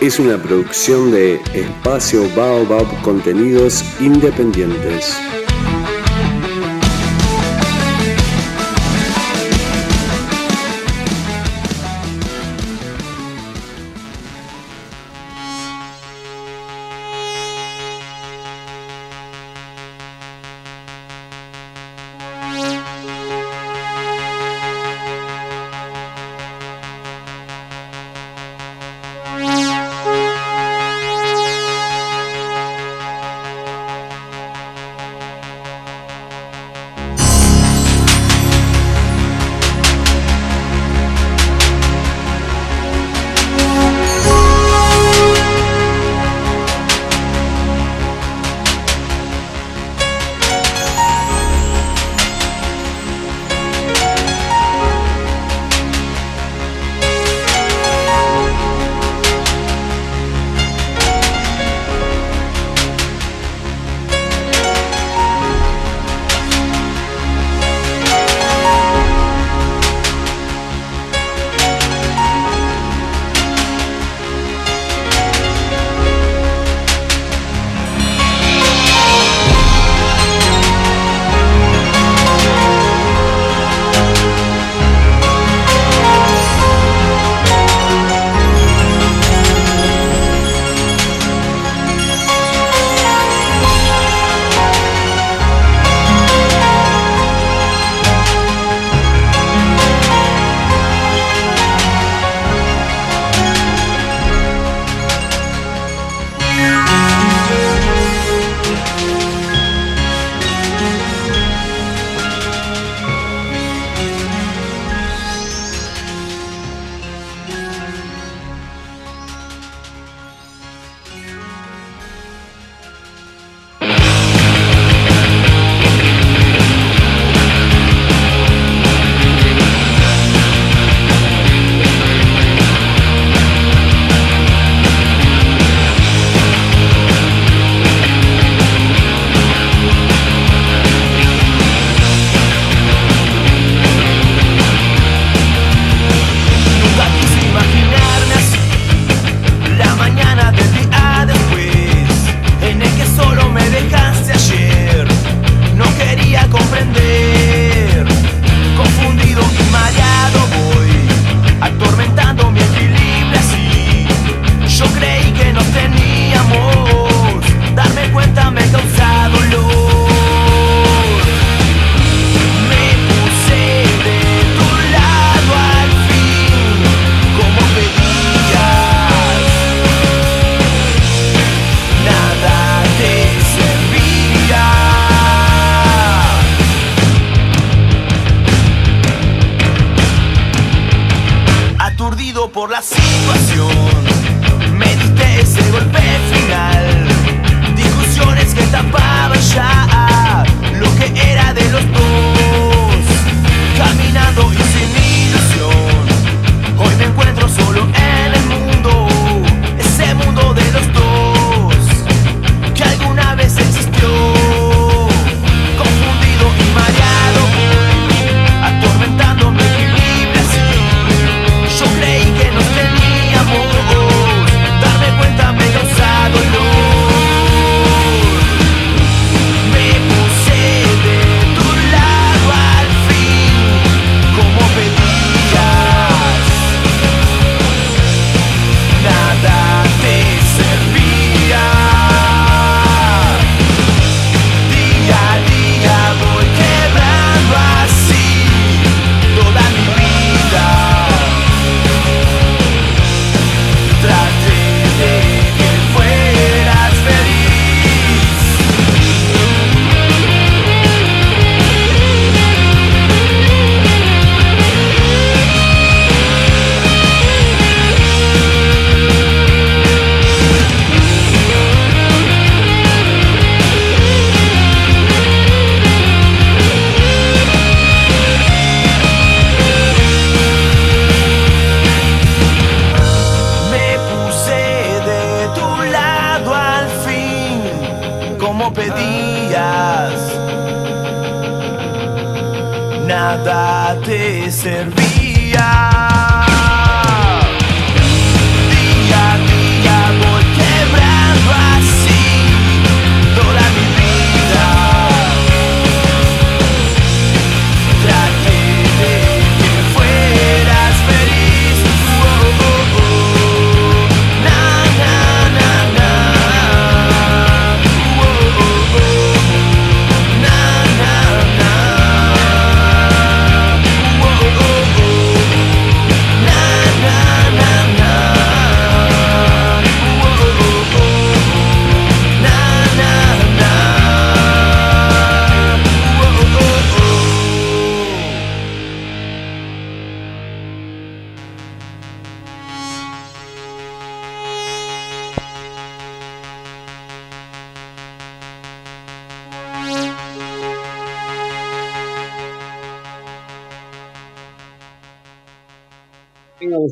es una producción de Espacio Baobab Contenidos Independientes.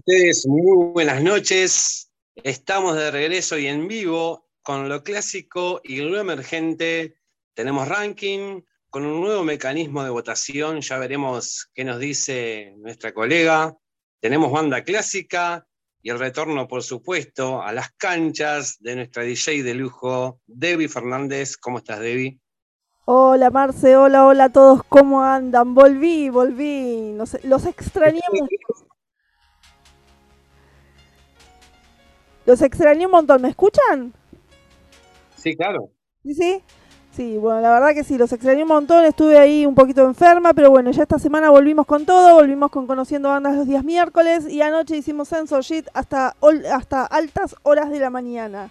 Ustedes muy buenas noches. Estamos de regreso y en vivo con lo clásico y lo emergente. Tenemos ranking con un nuevo mecanismo de votación. Ya veremos qué nos dice nuestra colega. Tenemos banda clásica y el retorno, por supuesto, a las canchas de nuestra DJ de lujo, Debbie Fernández. ¿Cómo estás, Debbie? Hola Marce, hola, hola a todos, ¿cómo andan? Volví, volví, los, los extrañé Los extrañé un montón, ¿me escuchan? Sí, claro. Sí, sí. Sí, bueno, la verdad que sí, los extrañé un montón, estuve ahí un poquito enferma, pero bueno, ya esta semana volvimos con todo, volvimos con Conociendo Bandas los días miércoles y anoche hicimos Sensor Sheet hasta, hasta altas horas de la mañana.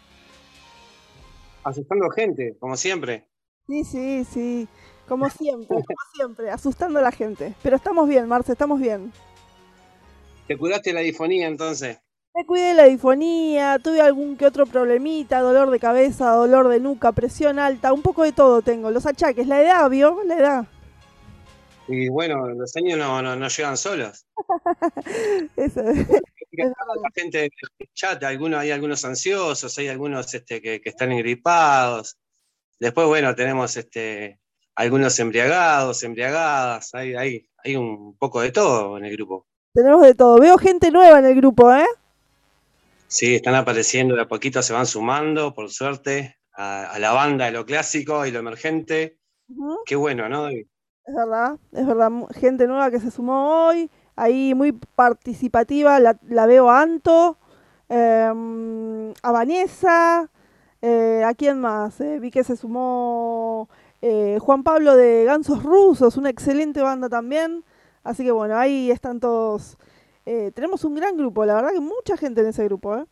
Asustando gente, como siempre. Sí, sí, sí. Como siempre, como siempre, asustando a la gente. Pero estamos bien, Marce, estamos bien. ¿Te curaste la difonía entonces? Me cuidé la difonía, tuve algún que otro problemita, dolor de cabeza, dolor de nuca, presión alta, un poco de todo tengo. Los achaques, la edad, ¿vio? La edad. Y bueno, los años no, no, llegan solos. Eso La gente chat, algunos, hay algunos ansiosos, hay algunos este, que, que están engripados. Después, bueno, tenemos este, algunos embriagados, embriagadas, hay, hay, hay un poco de todo en el grupo. Tenemos de todo. Veo gente nueva en el grupo, ¿eh? Sí, están apareciendo, de a poquito se van sumando, por suerte, a, la banda de lo clásico y lo emergente. Qué bueno, ¿no? Es verdad, es verdad. Gente nueva que se sumó hoy, ahí muy participativa, la, veo a Anto, em, a Vanessa, eh, ¿A quién más? Eh, vi que se sumó eh, Juan Pablo de Gansos Rusos, una excelente banda también. Así que bueno, ahí están todos. Tenemos un gran grupo, la verdad que mucha gente en ese grupo.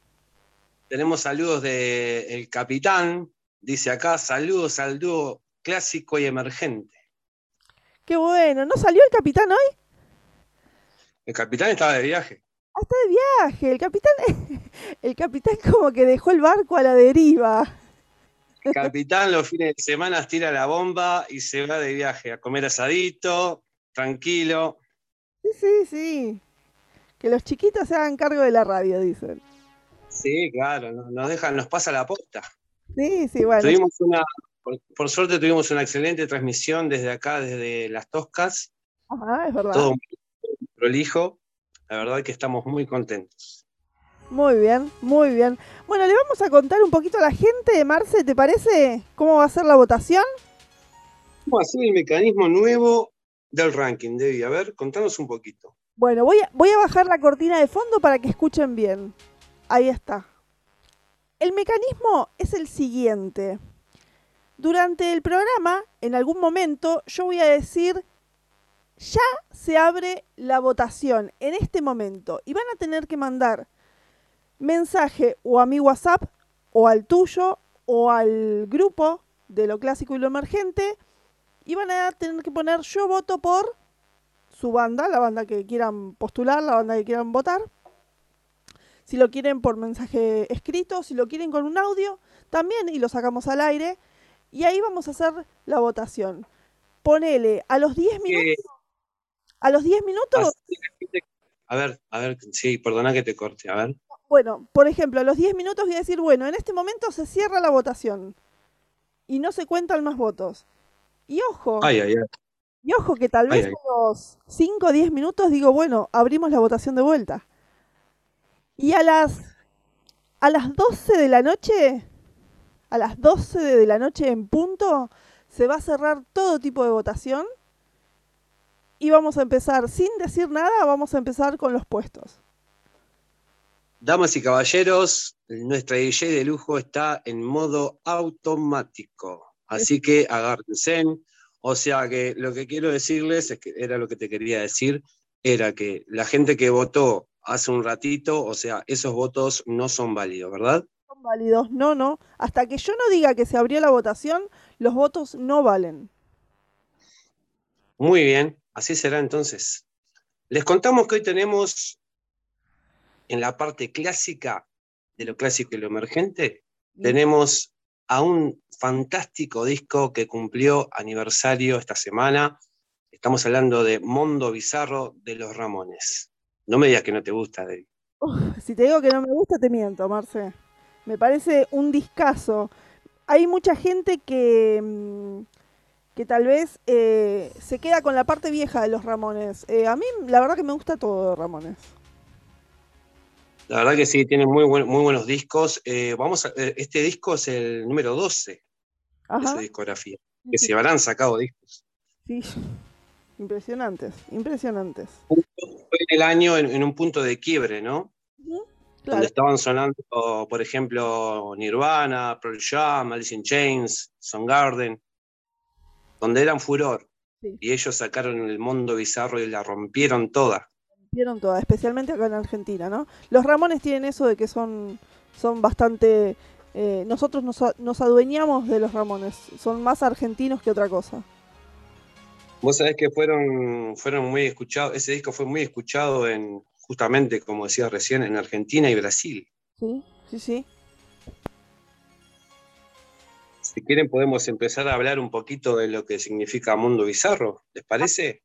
Tenemos saludos del el capitán, dice acá, saludos al dúo clásico y emergente. Qué bueno, ¿no salió el capitán hoy? El capitán estaba de viaje. Ah, está de viaje. El capitán, el capitán como que dejó el barco a la deriva. El capitán los fines de semana tira la bomba y se va de viaje a comer asadito, tranquilo. Sí, sí, sí. Que los chiquitos se hagan cargo de la radio, dicen. Sí, claro, nos dejan, nos pasa la posta. Sí, sí, bueno. Tuvimos una, por, suerte tuvimos una excelente transmisión desde acá, desde las Toscas. Ajá, es verdad. Todo muy prolijo. La verdad que estamos muy contentos. Muy bien, muy bien. Bueno, le vamos a contar un poquito a la gente, Marce, ¿te parece cómo va a ser la votación? ¿Cómo va a ser el mecanismo nuevo del ranking, Debbie? A ver, contanos un poquito. Bueno, voy a, bajar la cortina de fondo para que escuchen bien. Ahí está. El mecanismo es el siguiente. Durante el programa, en algún momento, yo voy a decir ya se abre la votación en este momento y van a tener que mandar mensaje o a mi WhatsApp o al tuyo o al grupo de lo clásico y lo emergente y van a tener que poner yo voto por su banda, la banda que quieran postular, la banda que quieran votar. Si lo quieren por mensaje escrito, si lo quieren con un audio, también y lo sacamos al aire. Y ahí vamos a hacer la votación. Ponele a los 10 minutos. A los 10 minutos... A ver, a ver, sí, perdona que te corte, a ver. Bueno, por ejemplo, a los 10 minutos voy a decir, bueno, en este momento se cierra la votación y no se cuentan más votos. Y ojo, ay, ay, ay. Y ojo que tal vez a los 5 o 10 minutos digo, bueno, abrimos la votación de vuelta. Y a las, a las 12 de la noche, a las 12 de la noche en punto, se va a cerrar todo tipo de votación y vamos a empezar, sin decir nada, vamos a empezar con los puestos. Damas y caballeros, nuestra DJ de lujo está en modo automático, así que agárrense. O sea que lo que quiero decirles, es que era lo que te quería decir, era que la gente que votó hace un ratito, o sea, esos votos no son válidos, ¿verdad? Son válidos, no, no. Hasta que yo no diga que se abrió la votación, los votos no valen. Muy bien, Así será entonces. Les contamos que hoy tenemos en la parte clásica de lo clásico y lo emergente, tenemos a un fantástico disco que cumplió aniversario esta semana. Estamos hablando de Mondo Bizarro de los Ramones. No me digas que no te gusta, David. si te digo que no me gusta, te miento, Marce. Me parece un discazo. Hay mucha gente que, mm, que tal vez eh, se queda con la parte vieja de los Ramones. Eh, a mí, la verdad que me gusta todo de Ramones. La verdad que sí, tienen muy, muy buenos discos. Eh, vamos este disco es el número 12 de su discografía. Que se habrán sacado discos. Sí, impresionantes, impresionantes. Fue el año en, un punto de quiebre, ¿no? Donde estaban sonando, por ejemplo, Nirvana, Pearl Jam, Alice in Chains, Garden, donde eran furor. Y ellos sacaron el mundo bizarro y la rompieron toda. Rompieron toda, especialmente acá en Argentina, ¿no? Los Ramones tienen eso de que son, son bastante... Eh, nosotros nos, nos adueñamos de los Ramones, son más argentinos que otra cosa. Vos sabés que fueron, fueron muy escuchados, ese disco fue muy escuchado en, justamente, como decía recién, en Argentina y Brasil. Sí, sí, sí. Si quieren podemos empezar a hablar un poquito de lo que significa Mundo Bizarro, ¿les parece?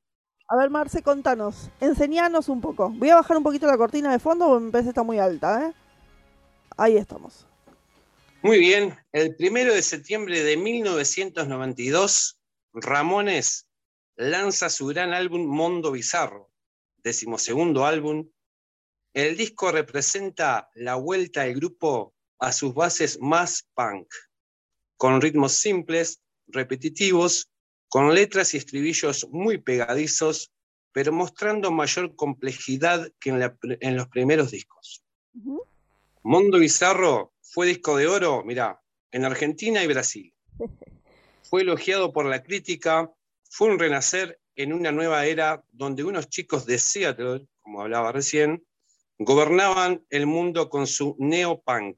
A ver, Marce, contanos, enseñanos un poco. Voy a bajar un poquito la cortina de fondo porque me parece que está muy alta, ¿eh? Ahí estamos. Muy bien, el primero de septiembre de 1992, Ramones lanza su gran álbum Mundo Bizarro, decimosegundo álbum. El disco representa la vuelta del grupo a sus bases más punk con ritmos simples, repetitivos, con letras y estribillos muy pegadizos, pero mostrando mayor complejidad que en, los primeros discos. Mundo Bizarro fue disco de oro, mira, en Argentina y Brasil. Fue elogiado por la crítica, fue un renacer en una nueva era donde unos chicos de Seattle, como hablaba recién, gobernaban el mundo con su neopunk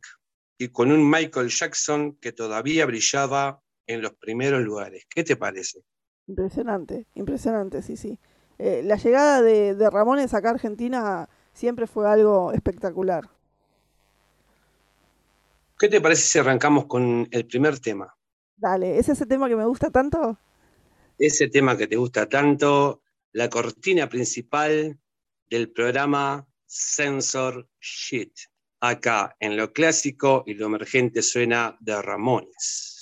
y con un Michael Jackson que todavía brillaba en los primeros lugares. ¿Qué te parece? Impresionante, impresionante, sí, sí. Eh, la llegada de, de Ramones acá a Argentina siempre fue algo espectacular. ¿Qué te parece si arrancamos con el primer tema? Dale, ¿es ese tema que me gusta tanto? Ese tema que te gusta tanto, la cortina principal del programa Sensor Shit acá en lo clásico y lo emergente suena de Ramones.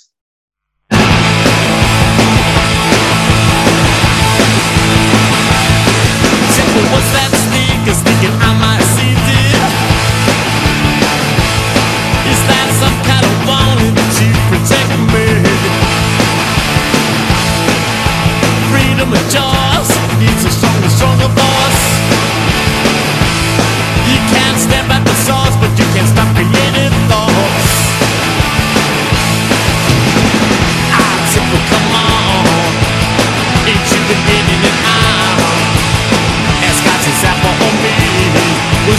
That I might see? Is that some kind of warning protect me? Freedom of choice needs a stronger, stronger voice. You can't the but you can stop creating thoughts.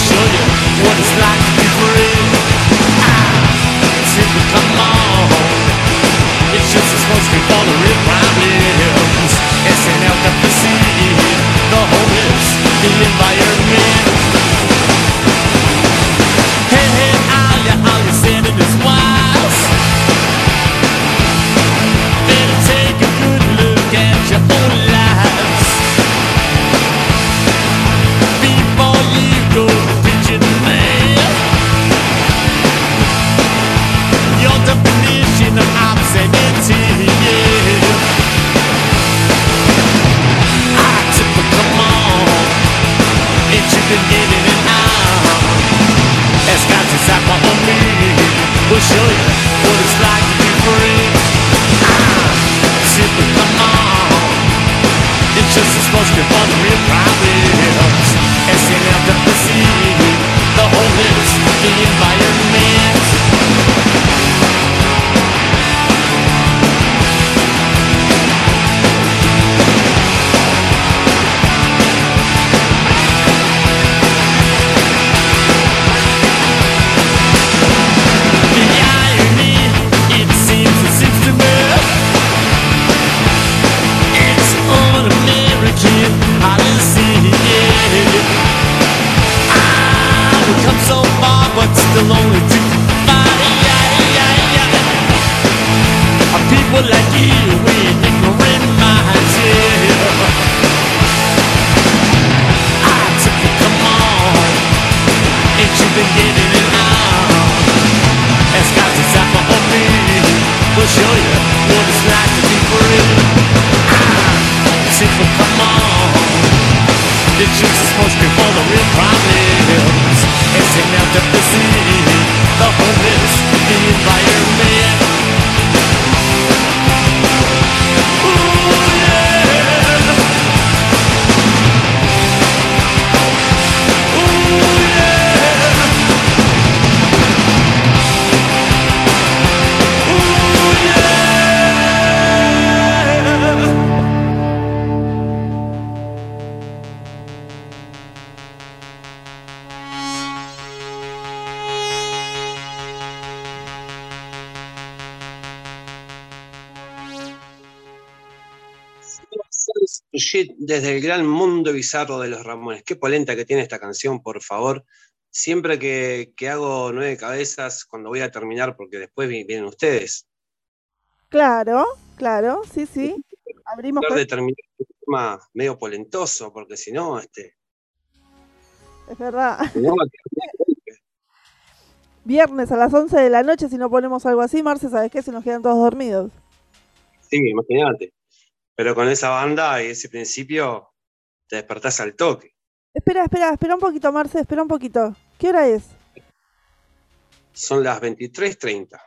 Show you what it's like to be free. Ah, come on, it's just problems. SNL the homeless, the environment. show you what it's like to be free. Ah, it's just as much fun the real. The juice is to for the real problems. It's enough to perceive the homeless, the environment. Desde el gran mundo bizarro de los Ramones. Qué polenta que tiene esta canción, por favor. Siempre que, hago nueve cabezas, cuando voy a terminar, porque después vienen ustedes. Claro, claro, sí, sí. Abrimos. de terminar de forma medio polentoso, porque si no, este. Es verdad. Viernes a las 11 de la noche, si no ponemos algo así, Marce, ¿sabes qué? Se nos quedan todos dormidos. Sí, imagínate. Pero con esa banda y ese principio te despertás al toque. Espera, espera, espera un poquito, Marce, espera un poquito. ¿Qué hora es? Son las 23.30.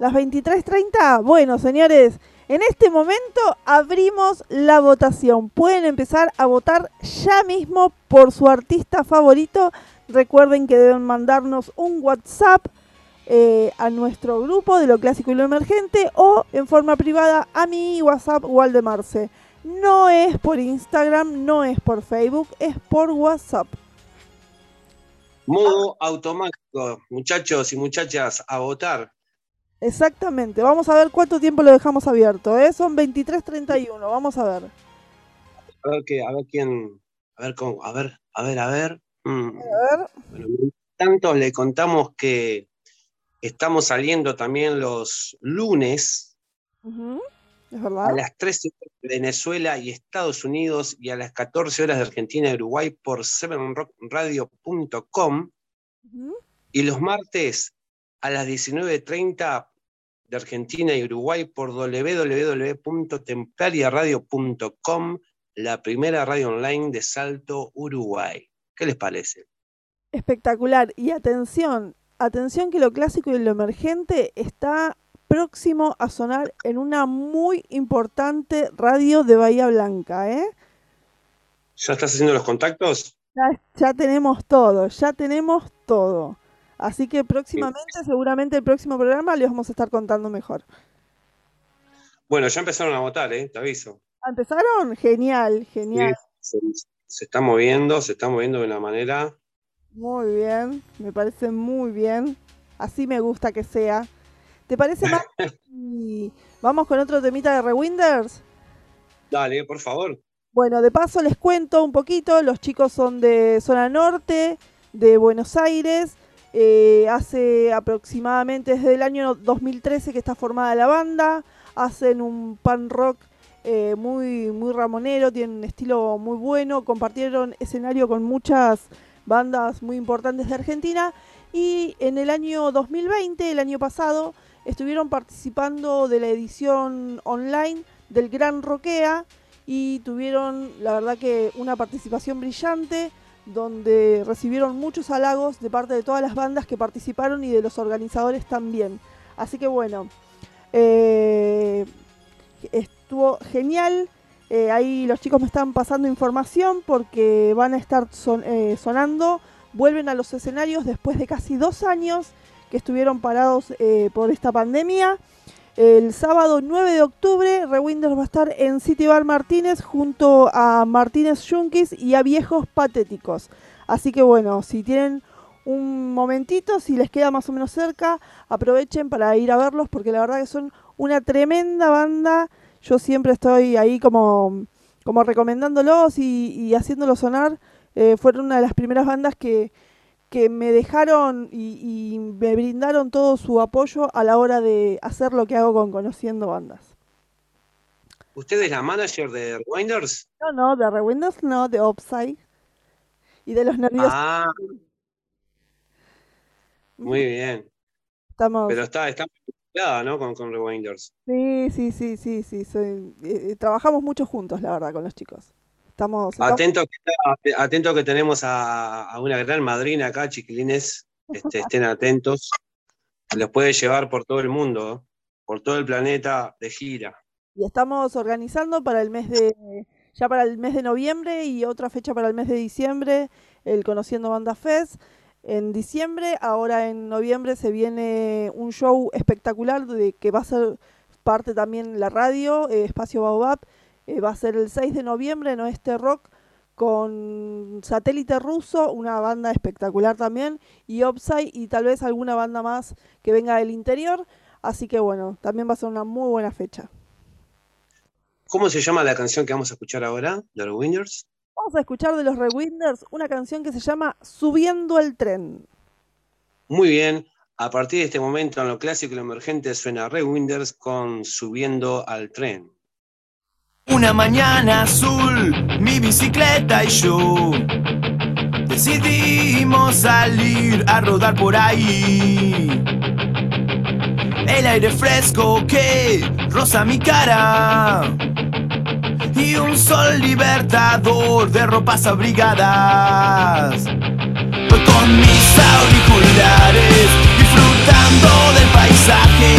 ¿Las 23.30? Bueno, señores, en este momento abrimos la votación. Pueden empezar a votar ya mismo por su artista favorito. Recuerden que deben mandarnos un WhatsApp eh, a nuestro grupo de lo clásico y lo emergente o en forma privada a mi WhatsApp o al de Marce. No es por Instagram, no es por Facebook, es por WhatsApp. Modo automático, muchachos y muchachas, a votar. Exactamente, vamos a ver cuánto tiempo lo dejamos abierto, ¿eh? Son 23.31, vamos a ver. A ver, qué, a ver quién, a ver cómo, a ver, a ver, a ver. Mm. A ver. Bueno, tanto le contamos que Estamos saliendo también los lunes a las 13 horas de Venezuela y Estados Unidos y a las 14 horas de Argentina y Uruguay por 7rockradio.com. Y los martes a las 19.30 de Argentina y Uruguay por www.templariaradio.com, la primera radio online de Salto, Uruguay. ¿Qué les parece? Espectacular. Y atención, atención que lo clásico y lo emergente está próximo a sonar en una muy importante radio de Bahía Blanca, ¿eh? ¿Ya estás haciendo los contactos? Ya, tenemos todo, ya tenemos todo. Así que próximamente, seguramente el próximo programa les vamos a estar contando mejor. Bueno, ya empezaron a votar, ¿eh? Te aviso. ¿Empezaron? Genial, genial. se, se, está moviendo, se está moviendo de una manera muy bien, me parece muy bien. Así me gusta que sea. ¿Te parece más? vamos con otro temita de Rewinders. Dale, por favor. Bueno, de paso les cuento un poquito. Los chicos son de zona norte, de Buenos Aires. Eh, hace aproximadamente desde el año 2013 que está formada la banda. Hacen un pan rock eh, muy, muy ramonero, tienen un estilo muy bueno. Compartieron escenario con muchas bandas muy importantes de Argentina. Y en el año 2020, el año pasado, estuvieron participando de la edición online del Gran Roquea y tuvieron, la verdad que, una participación brillante donde recibieron muchos halagos de parte de todas las bandas que participaron y de los organizadores también. Así que bueno, eh, estuvo genial. Eh, ahí los chicos me están pasando información porque van a estar eh, sonando, vuelven a los escenarios después de casi dos años que estuvieron parados eh, por esta pandemia. El sábado 9 de octubre, Rewinders va a estar en City Bar Martínez junto a Martínez Junkies y a Viejos Patéticos. Así que bueno, si tienen un momentito, si les queda más o menos cerca, aprovechen para ir a verlos porque la verdad que son una tremenda banda yo siempre estoy ahí como, como recomendándolos y, haciéndolos sonar. Eh, fueron una de las primeras bandas que, me dejaron y, me brindaron todo su apoyo a la hora de hacer lo que hago con Conociendo Bandas. ¿Usted es la manager de Rewinders? No, no, de Rewinders no, de Upside. Y de los nervios. Ah. Muy bien. Estamos... Pero está, está vinculada, ¿no? Con, con Rewinders. Sí, sí, sí, sí, sí. soy- eh, eh, trabajamos mucho juntos, la verdad, con los chicos. Estamos... estamos- Atento que, atento que tenemos a, a una gran madrina acá, chiquilines. Este, estén atentos. Los puede llevar por todo el mundo, por todo el planeta de gira. Y estamos organizando para el mes de, ya para el mes de noviembre y otra fecha para el mes de diciembre, el Conociendo Banda Fest. En diciembre, ahora en noviembre se viene un show espectacular de que va a ser parte también la radio, eh, Espacio Baobab. Eh, va a ser el 6 de noviembre en Oeste Rock con Satélite Ruso, una banda espectacular también, y Upside y tal vez alguna banda más que venga del interior. Así que bueno, también va a ser una muy buena fecha. ¿Cómo se llama la canción que vamos a escuchar ahora, de The Winders? Vamos a escuchar de los Rewinders una canción que se llama Subiendo el tren. Muy bien. A partir de este momento, en lo clásico y lo emergente, suena Rewinders con Subiendo al tren. Una mañana azul, mi bicicleta y yo decidimos salir a rodar por ahí. El aire fresco que roza mi cara y un sol libertador de ropas abrigadas. Con mis auriculares, disfrutando del paisaje,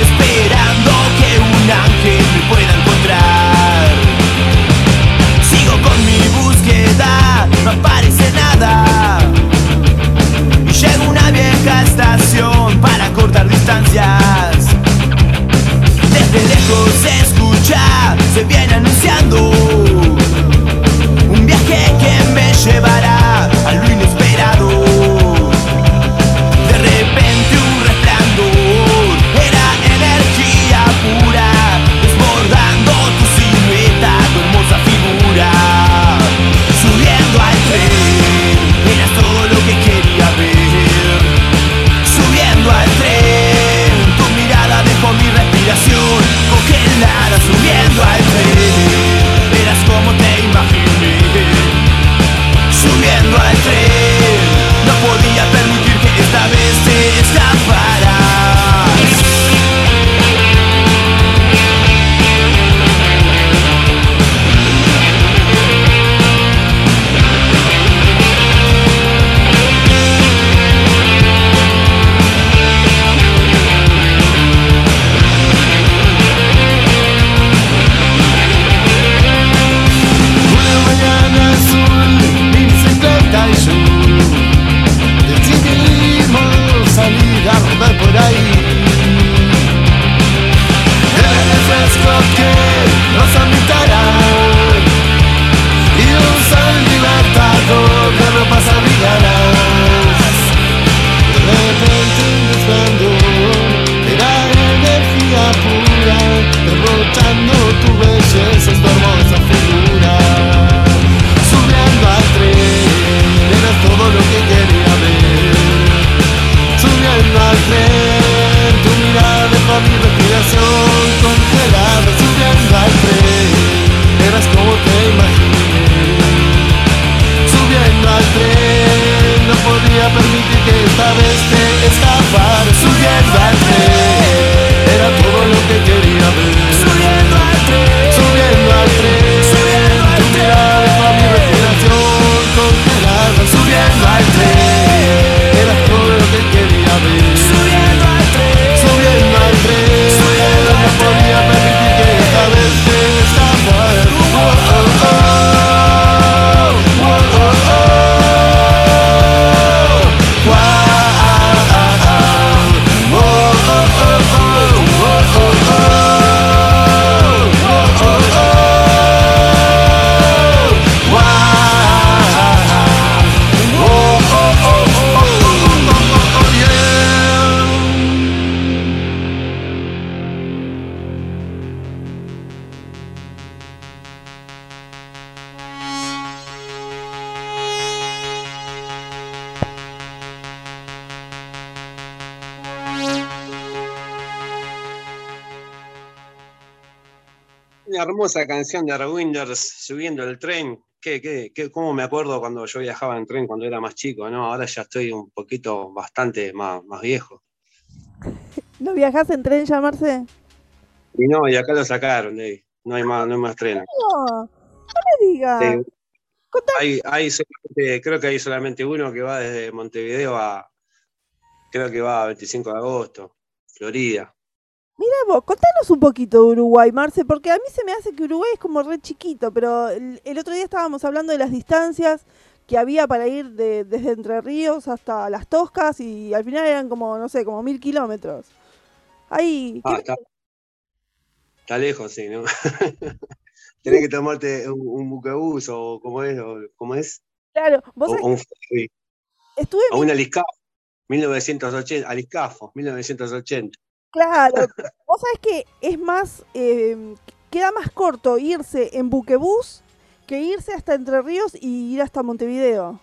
esperando que un ángel me pueda encontrar. Sigo con mi búsqueda, no aparece nada. Y llega una vieja estación para cortar distancias. Desde lejos escucha, se viene anunciando. Un viaje que me llevará a lo congelada. Subiendo al tren, Una hermosa canción de Rewinders, Subiendo el tren. ¿qué, qué, qué, cómo me acuerdo cuando yo viajaba en tren cuando era más chico? No, ahora ya estoy un poquito bastante más, más viejo. ¿No viajás en tren ya, Marce? Y no, y acá lo sacaron. No hay más, no hay más trenes. No, no me digas. Sí, hay, hay solamente- creo que hay solamente uno que va desde Montevideo a, creo que va a 25 de agosto, Florida. Mirá vos, contanos un poquito de Uruguay, Marce, porque a mí se me hace que Uruguay es como re chiquito, pero el, el otro día estábamos hablando de las distancias que había para ir de- desde Entre Ríos hasta Las Toscas y al final eran como, no sé, como mil kilómetros. Ahí, ¿qué Ah, está, está lejos, sí, ¿no? Tenés que tomarte un, un buquebús o cómo es, o cómo es, claro, vos o, un estuve o un aliscafo, 1980, aliscafo, 1980. Claro, vos sabés que es más, eh, queda más corto irse en buquebús que irse hasta Entre Ríos y ir hasta Montevideo.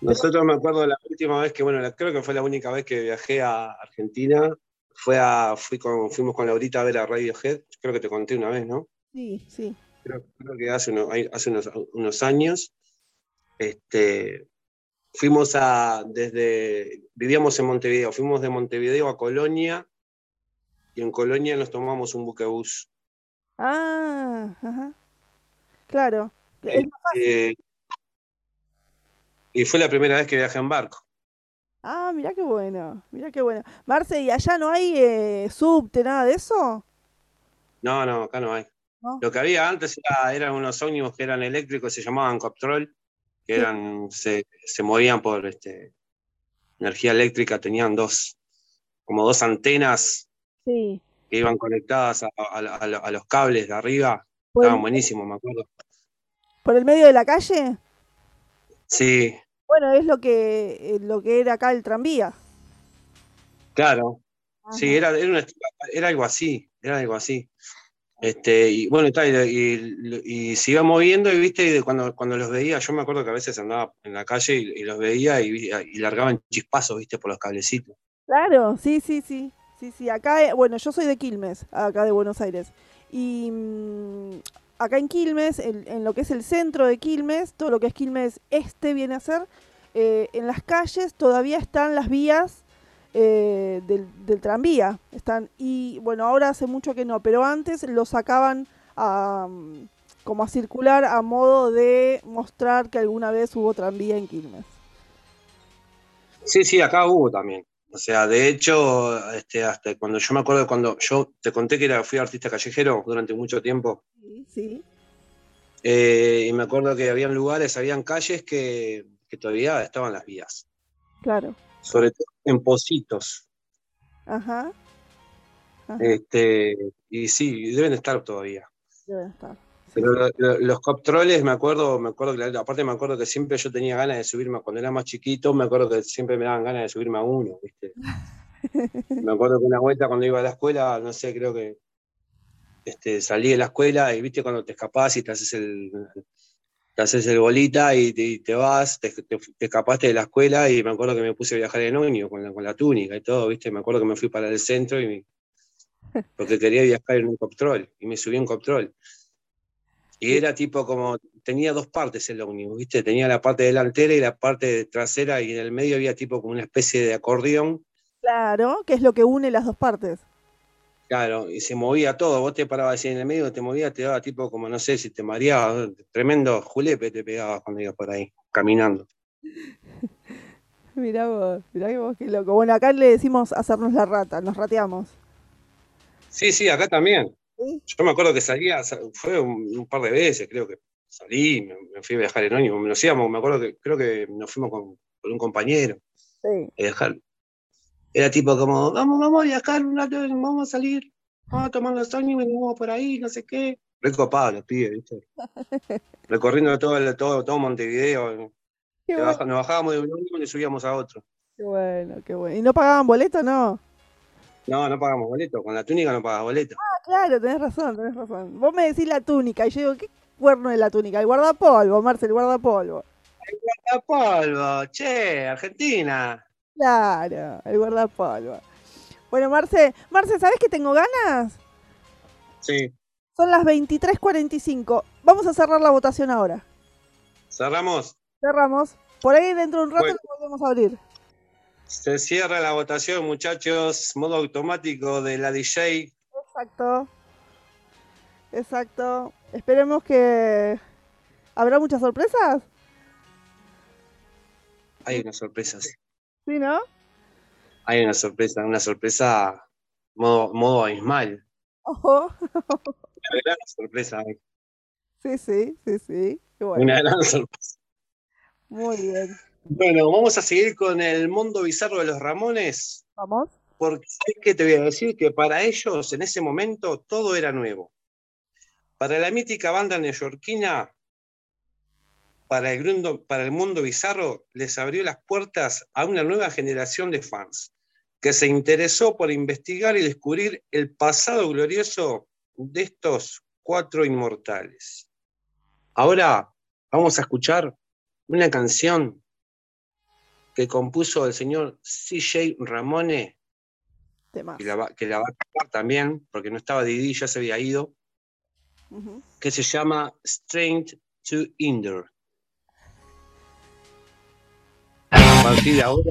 Nosotros me acuerdo la última vez que, bueno, creo que fue la única vez que viajé a Argentina, fue a, fui con, fuimos con Laurita a ver a Radiohead, creo que te conté una vez, ¿no? Sí, sí. Creo, creo que hace, uno- hay- hace unos, unos años. Este, fuimos a, desde, vivíamos en Montevideo, fuimos de Montevideo a Colonia y en Colonia nos tomamos un buquebús. Ah, ajá. Claro. Es más fácil. Eh, y fue la primera vez que viajé en barco. Ah, mirá qué bueno, mirá qué bueno. Marce, ¿y allá no hay eh, subte, nada de eso? No, no, acá no hay. ¿No? Lo que había antes era- eran unos ómnibus que eran eléctricos, se llamaban Coptrol, que eran, se, se movían por este, energía eléctrica, tenían dos, como dos antenas Sí. que iban conectadas a, a- a- a lo- a los cables de arriba. ¿Por el, Estaban buenísimos, me acuerdo. por el medio de la calle? Sí, Bueno, es lo que, eh, lo que era acá el tranvía. claro. Sí, era, era, una- era algo así, era algo así. Este, y bueno, y, y, y- se iba moviendo, y viste, y cuando, cuando los veía, yo me acuerdo que a veces andaba en la calle y, los veía y, largaban chispazos, viste, por los cablecitos. Claro, sí, sí, sí. Sí, sí, acá, eh, bueno, yo soy de Quilmes, acá de Buenos Aires. Y mm, acá en Quilmes, en, en lo que es el centro de Quilmes, todo lo que es Quilmes Este viene a ser, eh, en las calles todavía están las vías eh, del, del tranvía. Están, y bueno, ahora hace mucho que no, pero antes lo sacaban a, como a circular a modo de mostrar que alguna vez hubo tranvía en Quilmes. Sí, sí, acá hubo también. O sea, de hecho, este, hasta cuando yo me acuerdo cuando yo te conté que era, fui artista callejero durante mucho tiempo, Sí, sí. eh, y me acuerdo que habían lugares, habían calles que, que todavía estaban las vías, Claro. Sobre todo en Positos. Ajá. Ajá. Este, y sí, deben estar todavía. Deben estar. Pero sí. lo- lo- los coptroles, me acuerdo, me acuerdo que, aparte me acuerdo que siempre yo tenía ganas de subirme, cuando era más chiquito, me acuerdo que siempre me daban ganas de subirme a uno, ¿viste? Me acuerdo que una vuelta cuando iba a la escuela, no sé, creo que este, salí de la escuela y viste cuando te escapás y te haces el, te haces el bolita y te, y te vas, te, te- te escapaste de la escuela y me acuerdo que me puse a viajar en ómnibus con la, con la túnica y todo, viste, me acuerdo que me fui para el centro y me- porque quería viajar en un coptrol y me subí en un coptrol. Y era tipo como, tenía dos partes el ómnibus, viste, tenía la parte delantera y la parte trasera y en el medio había tipo como una especie de acordeón Claro, que es lo que une las dos partes. Claro, y se movía todo, vos te parabas así en el medio, te movías, te daba tipo como, no sé, si te mareabas, tremendo julepe te pegabas cuando ibas por ahí, caminando. Mirá vos, mirá que vos qué loco. Bueno, acá le decimos hacernos la rata, nos rateamos. Sí, sí, acá también. ¿Sí? Yo me acuerdo que salía, sa- fue un, un par de veces, creo que salí, me, me fui a viajar en ómnibus, nos íbamos, me acuerdo que creo que nos fuimos con, con un compañero Sí. a viajar. Era tipo como, vamos, vamos a viajar un rato, vamos a salir, vamos a tomar los ómnibus, y vamos por ahí, no sé qué. Recopado los pibes, ¿viste? Recorriendo todo, el- todo, todo Montevideo. Bueno, baja- nos bajábamos de un ómnibus y subíamos a otro. qué bueno, qué bueno. ¿Y no pagaban boleto, no? No, no pagamos boleto. Con la túnica no pagas boleto. Ah, claro, tenés razón, tenés razón. Vos me decís la túnica y yo digo, ¿qué cuerno es la túnica? El guardapolvo, Marcel, el guardapolvo. ¡La polvo! ¡Che! ¡Argentina! Claro, el guardapolvo. Bueno, Marce, Marce, ¿sabés que tengo ganas? Sí. Son las 23.45. vamos a cerrar la votación ahora. Cerramos. Cerramos. Por ahí dentro de un rato Bueno. lo volvemos a abrir. Se cierra la votación, muchachos. Modo automático de la DJ. Exacto. Exacto. Esperemos que. ¿Habrá muchas sorpresas? Hay una sorpresa. Sí. ¿no? Hay una sorpresa, una sorpresa modo, modo abismal. Ojo. Una gran sorpresa. Sí, sí, sí, sí. Bueno. Una gran sorpresa. Muy bien. Bueno, vamos a seguir con el mundo bizarro de los Ramones. Vamos. Porque es que te voy a decir que para ellos en ese momento todo era nuevo. Para la mítica banda neoyorquina, para el, mundo, para el mundo bizarro, les abrió las puertas a una nueva generación de fans que se interesó por investigar y descubrir el pasado glorioso de estos cuatro inmortales. Ahora vamos a escuchar una canción que compuso el señor CJ Ramone que la, va, que la va a cantar también, porque no estaba Didi, ya se había ido, que se llama Strength to Hinder. Partir de ahora.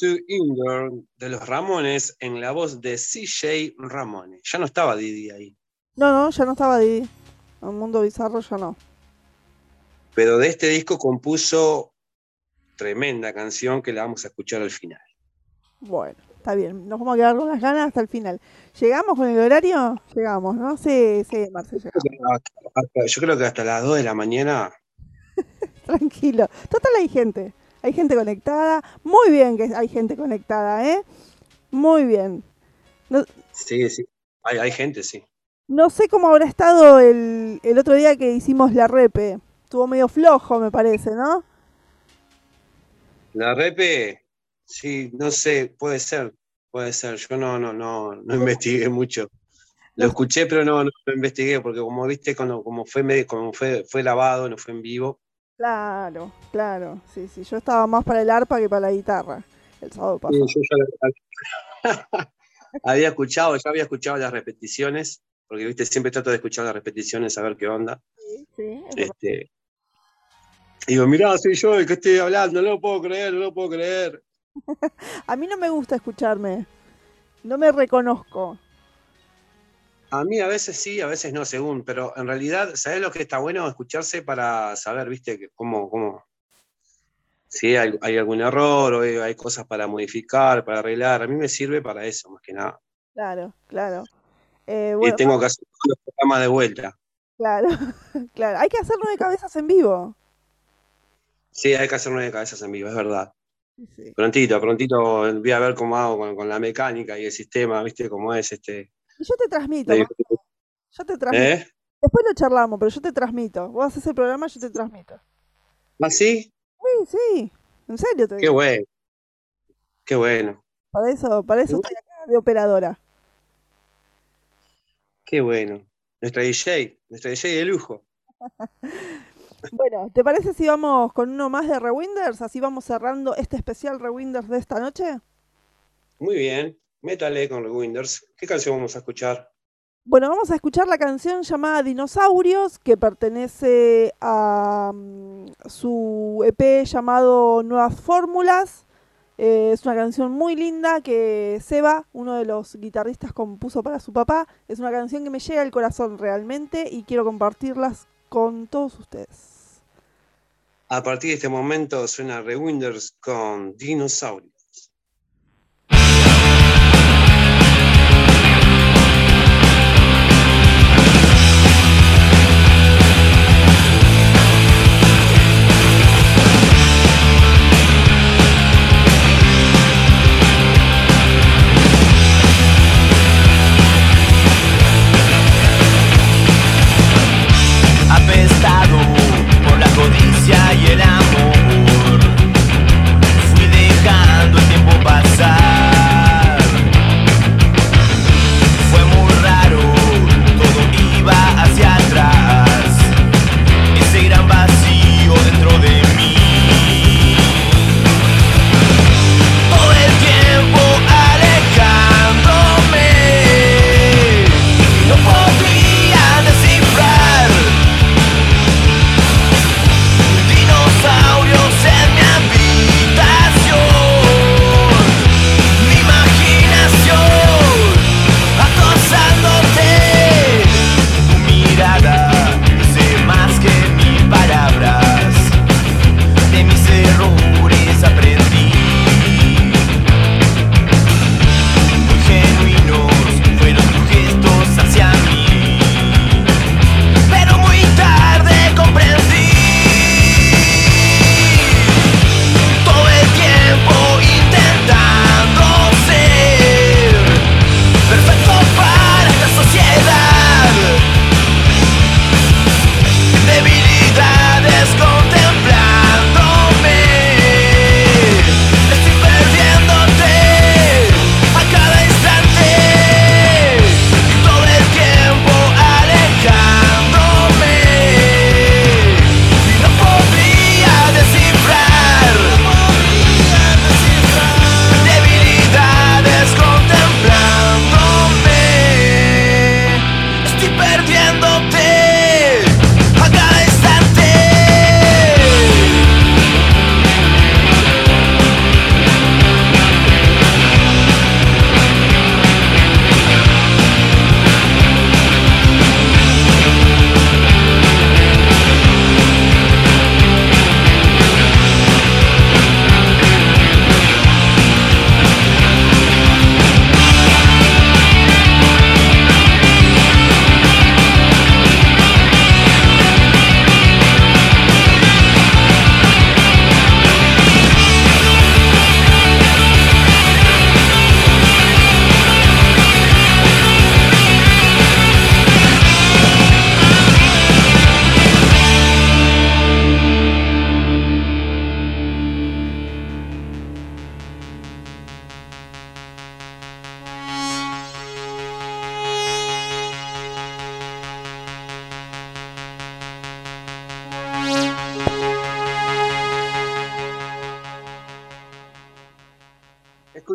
To de los Ramones en la voz de CJ Ramone. Ya no estaba Didi ahí. No, no, ya no estaba Didi. El mundo bizarro ya no. Pero de este disco compuso tremenda canción que la vamos a escuchar al final. Bueno. está bien. Nos vamos a quedar con las ganas hasta el final. ¿Llegamos con el horario? Llegamos, ¿no? Sí, sí, Marce, llegamos. Yo creo que hasta las 2 de la mañana. Tranquilo. Total hay gente. Hay gente conectada. Muy bien que hay gente conectada, ¿eh? Muy bien. No, Sí, sí. Hay, hay gente, sí. no sé cómo habrá estado el, el otro día que hicimos la repe. Estuvo medio flojo, me parece, ¿no? La repe, sí, no sé, puede ser, puede ser. Yo no, no, no, no investigué mucho. Lo escuché, pero no, no lo investigué, porque como viste, cuando, como fue como fue, fue lavado, no fue en vivo. Claro, claro. Sí, sí. Yo estaba más para el arpa que para la guitarra el sábado Sí, pasado. yo ya había escuchado, ya había escuchado las repeticiones, porque viste, siempre trato de escuchar las repeticiones, a ver qué onda. Sí, sí. Este, y digo, mirá, soy yo el que estoy hablando, no lo puedo creer, no lo puedo creer. A mí no me gusta escucharme. No me reconozco. A mí a veces sí, a veces no, según, pero en realidad, ¿sabes lo que está bueno? Escucharse para saber, viste, cómo, cómo, si hay, hay algún error o hay, hay cosas para modificar, para arreglar. A mí me sirve para eso, más que nada. Claro, claro. Eh, Y tengo que hacer todos los programas de vuelta. claro, claro. Hay que hacer nueve cabezas en vivo. Sí, hay que hacer nueve cabezas en vivo, es verdad. Sí. Prontito, prontito voy a ver cómo hago con, con la mecánica y el sistema, viste, cómo es este. Y yo te transmito, de-. Yo te transmito. ¿Eh? Después lo charlamos, pero yo te transmito. Vos haces el programa, yo te transmito. ¿Ah, sí? Sí, sí. En serio te Qué digo. bueno. Qué bueno, Para eso, para eso Qué estoy acá de operadora. qué bueno. Nuestra DJ, nuestra DJ de lujo. Bueno, ¿te parece si vamos con uno más de Rewinders? Así vamos cerrando este especial Rewinders de esta noche. Muy bien, métale con Rewinders. ¿Qué canción vamos a escuchar? Bueno, vamos a escuchar la canción llamada Dinosaurios, que pertenece a mm, su EP llamado Nuevas Fórmulas. Eh, es una canción muy linda que Seba, uno de los guitarristas, compuso para su papá. Es una canción que me llega al corazón realmente y quiero compartirlas con todos ustedes. A partir de este momento suena Rewinders con Dinosaurio.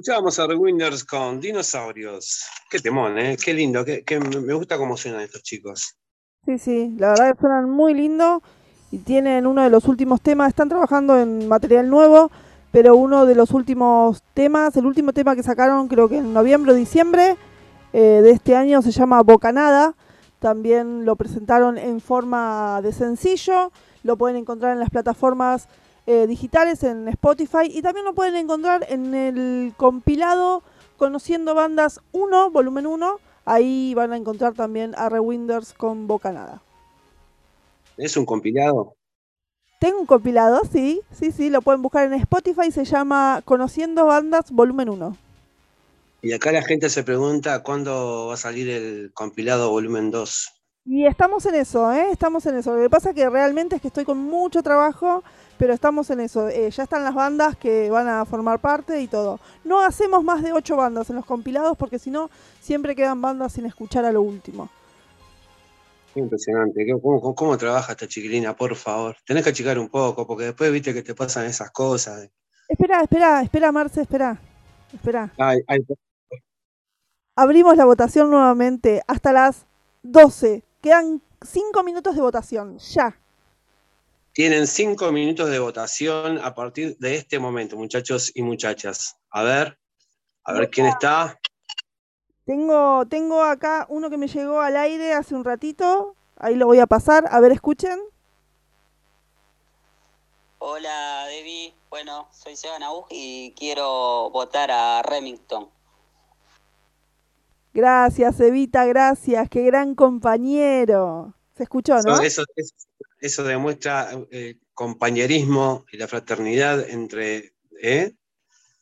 Escuchábamos a Rewinders con dinosaurios. Qué temón, ¿eh? Qué lindo. Qué- me gusta cómo suenan estos chicos. Sí, sí, la verdad que suenan muy lindo y tienen uno de los últimos temas, están trabajando en material nuevo, pero uno de los últimos temas, el último tema que sacaron creo que en noviembre o diciembre eh, de este año se llama Bocanada, también lo presentaron en forma de sencillo, lo pueden encontrar en las plataformas eh, digitales, en Spotify y también lo pueden encontrar en el compilado Conociendo Bandas 1, volumen 1, Ahí van a encontrar también a Rewinders con Bocanada. ¿Es un compilado? Tengo un compilado, sí, sí, sí, lo pueden buscar en Spotify, se llama Conociendo Bandas Volumen 1. Y acá la gente se pregunta cuándo va a salir el compilado volumen 2. Y estamos en eso, ¿eh? Estamos en eso. Lo que pasa que realmente es que estoy con mucho trabajo, pero estamos en eso. Eh, ya están las bandas que van a formar parte y todo. No hacemos más de ocho bandas en los compilados porque si no, siempre quedan bandas sin escuchar a lo último. Qué impresionante. ¿Cómo, trabaja esta chiquilina, por favor? Tenés que achicar un poco, porque después viste que te pasan esas cosas. Espera, espera, espera, Marce, espera. Espera. Abrimos la votación nuevamente hasta las 12. Quedan 5 minutos de votación. Ya. Tienen cinco minutos de votación a partir de este momento, muchachos y muchachas. A ver, a ver quién está. Tengo, tengo acá uno que me llegó al aire hace un ratito. Ahí lo voy a pasar. A ver, escuchen. Hola Debbie, bueno, soy Seba Nabuj y quiero votar a Remington. Gracias, Evita, gracias. Qué gran compañero. Se escuchó, ¿no? Eso, eso- eso demuestra eh, compañerismo y la fraternidad entre ¿eh?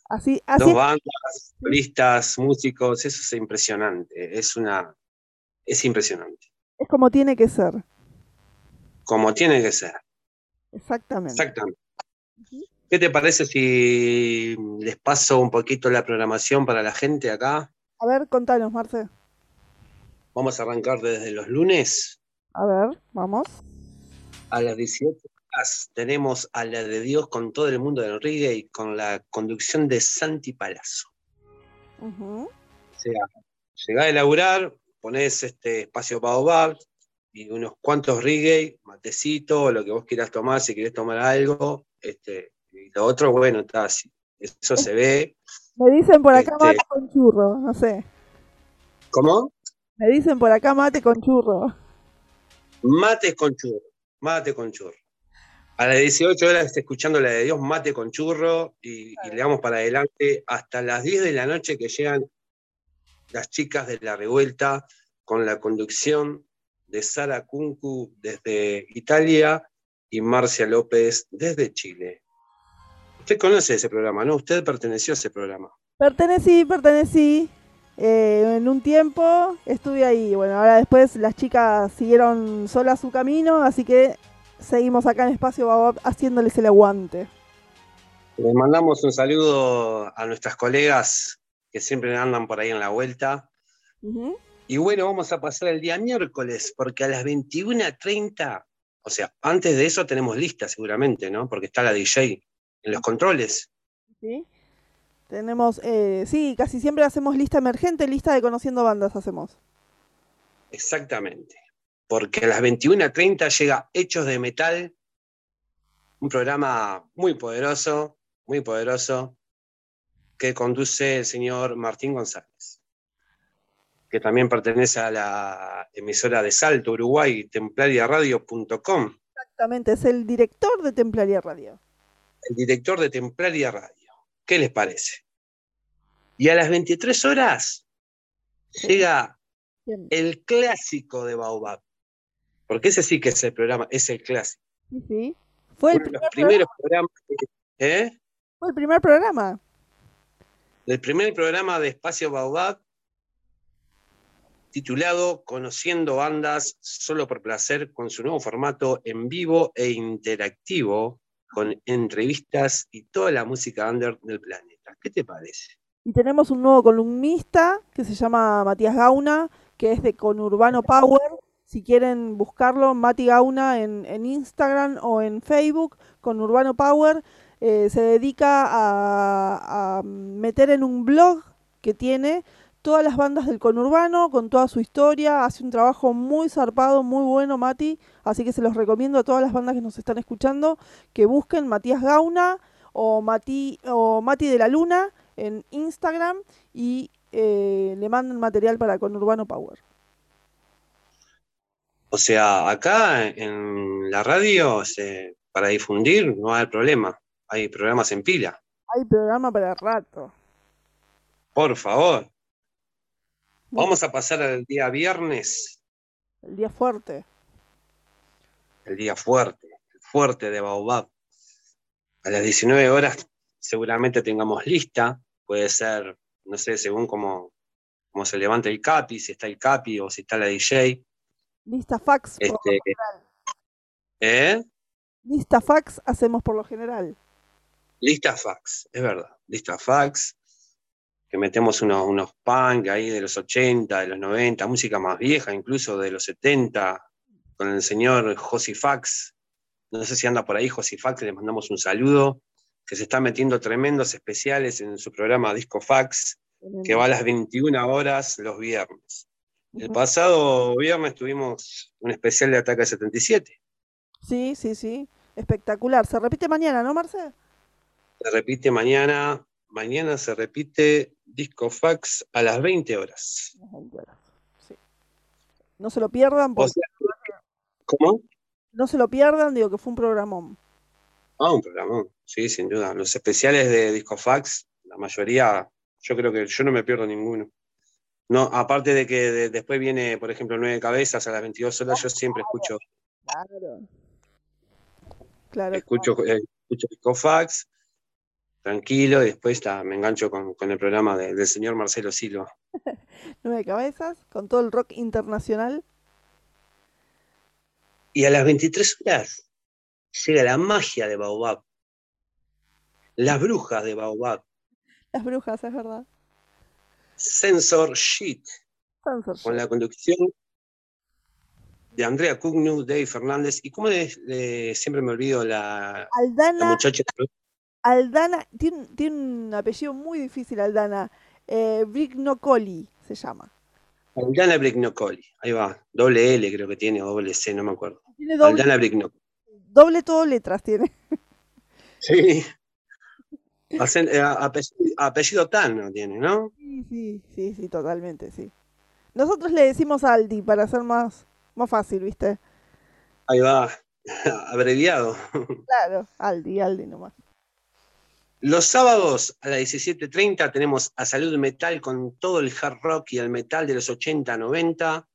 Así, así dos bandas, solistas, músicos. Eso es impresionante. Es una, es impresionante. es como tiene que ser. Como tiene que ser. Exactamente. Exactamente. ¿Qué te parece si les paso un poquito la programación para la gente acá? A ver, contanos, Marce. Vamos a arrancar desde los lunes. A ver, vamos. A las 18 horas tenemos a la de Dios con todo el mundo del reggae con la conducción de Santi Palazzo. Ujú. O sea, llegás a laburar, ponés este espacio Baobab y unos cuantos reggae, matecito, lo que vos quieras tomar, si querés tomar algo. Este, y lo otro, bueno, está así. Eso se ve. Me dicen por acá Este- mate con churro, no sé. ¿Cómo? Me dicen por acá mate con churro. Mates con churro. Mate con churro. A las 18 horas está escuchando la de Dios, mate con churro, y, y le damos para adelante hasta las 10 de la noche que llegan las chicas de la revuelta con la conducción de Sara Kunku desde Italia y Marcia López desde Chile. Usted conoce ese programa, ¿no? Usted perteneció a ese programa. Pertenecí, pertenecí. Eh, en un tiempo estuve ahí. Bueno, ahora después las chicas siguieron solas su camino, así que seguimos acá en Espacio haciéndoles el aguante. Les mandamos un saludo a nuestras colegas que siempre andan por ahí en la vuelta. Y bueno, vamos a pasar el día miércoles, porque a las 21.30, o sea, antes de eso tenemos lista seguramente, ¿no? Porque está la DJ en los controles. ¿Sí? Tenemos, eh, sí, casi siempre hacemos lista emergente, lista de conociendo bandas hacemos. Exactamente. Porque a las 21.30 llega Hechos de Metal, un programa muy poderoso, muy poderoso, que conduce el señor Martín González, que también pertenece a la emisora de Salto, Uruguay, templariaradio.com. Exactamente, es el director de Templaria Radio. el director de Templaria Radio. ¿Qué les parece? Y a las 23 horas llega el clásico de Baobab. Porque ese sí que es el programa, es el clásico. Sí, sí. Fue el, Uno de primer los primeros programas, ¿eh? programa, fue el primer programa. del primer programa de Espacio Baobab, titulado Conociendo Bandas solo por placer, con su nuevo formato en vivo e interactivo, con entrevistas y toda la música under del planeta. ¿Qué te parece? Y tenemos un nuevo columnista que se llama Matías Gauna, que es de Conurbano Power. Si quieren buscarlo, Mati Gauna en, en Instagram o en Facebook, Conurbano Power. eh, se dedica a, a meter en un blog que tiene todas las bandas del conurbano, con toda su historia, hace un trabajo muy zarpado, muy bueno Mati, así que se los recomiendo a todas las bandas que nos están escuchando que busquen Matías Gauna o Mati, o Mati de la Luna en Instagram y eh, le manden material para Conurbano Power. O sea, acá en la radio, se- para difundir, no hay problema. Hay programas en pila. Hay programa para rato. Por favor. Vamos a pasar al día viernes, El día fuerte. el día fuerte, el fuerte de Baobab. A las 19 horas seguramente tengamos lista. Puede ser, no sé, según cómo, cómo se levante el CAPI, si está el CAPI o si está la DJ. Lista fax. por- Este, ¿eh? Lista fax hacemos por lo general. Lista fax, es verdad. Lista fax, que metemos unos, unos punk ahí de los 80, de los 90, música más vieja, incluso de los 70, con el señor Josi Fax. No sé si anda por ahí Josi Fax, le mandamos un saludo, que se está metiendo tremendos especiales en su programa Disco Fax, que va a las 21 horas los viernes. El pasado viernes tuvimos un especial de Ataque 77. Sí, sí, sí. Espectacular. Se repite mañana, ¿no, Marce? Se repite mañana. Mañana se repite Disco Fax a las 20 horas. Sí. No se lo pierdan, O porque sea, ¿Cómo? no se lo pierdan, digo que fue un programón. Ah, un programa. Sí, sin duda. Los especiales de Disco Fax, la mayoría, yo creo que yo no me pierdo ninguno. No, aparte de que de- después viene, por ejemplo, Nueve Cabezas a las 22 horas, yo siempre escucho, Claro. Claro. escucho, eh, escucho Disco Fax, tranquilo, y después ta, me engancho con, con el programa de- del señor Marcelo Silva. Nueve cabezas, con todo el rock internacional. Y a las 23 horas llega la magia de Baobab. Las brujas de Baobab. Las brujas, es verdad. Sensor Sheet. Censorship. con la conducción de Andrea Cugnu, Dave Fernández, y como siempre me olvido la, la Aldana, muchacha, Aldana, tiene, tiene un apellido muy difícil, Aldana. Eh, Brignocoli se llama. Aldana Brignocoli, ahí va, doble L creo que tiene, o doble C, no me acuerdo. Tiene doble, Aldana Brignocoli. doble todo letras, tiene. Sí. Eh, apellido, apellido Tan no tiene, ¿no? Sí, sí, sí, sí, totalmente, sí. Nosotros le decimos Aldi para hacer más, más fácil, ¿viste? Ahí va, abreviado. Claro, Aldi, Aldi nomás. Los sábados a las 17.30 tenemos a Salud Metal con todo el hard rock y el metal de los 80, 90.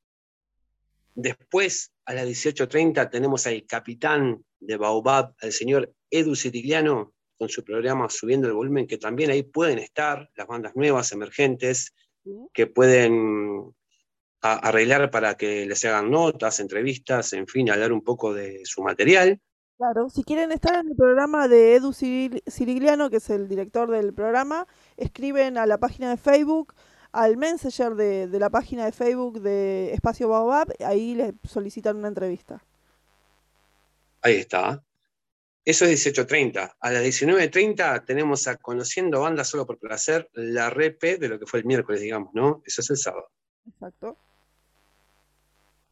Después, a las 18.30, tenemos al capitán de Baobab, al señor Edu Sirigliano, con su programa Subiendo el Volumen, que también ahí pueden estar las bandas nuevas, emergentes, que pueden arreglar para que les hagan notas, entrevistas, en fin, hablar un poco de su material. Claro, si quieren estar en el programa de Edu Ciril- Cirigliano, que es el director del programa, escriben a la página de Facebook, al messenger de, de la página de Facebook de Espacio Baobab, ahí les solicitan una entrevista. Ahí está. Eso es 18.30. A las 19.30 tenemos a Conociendo Bandas Solo por Placer, la repe de lo que fue el miércoles, digamos, ¿no? Eso es el sábado. Exacto.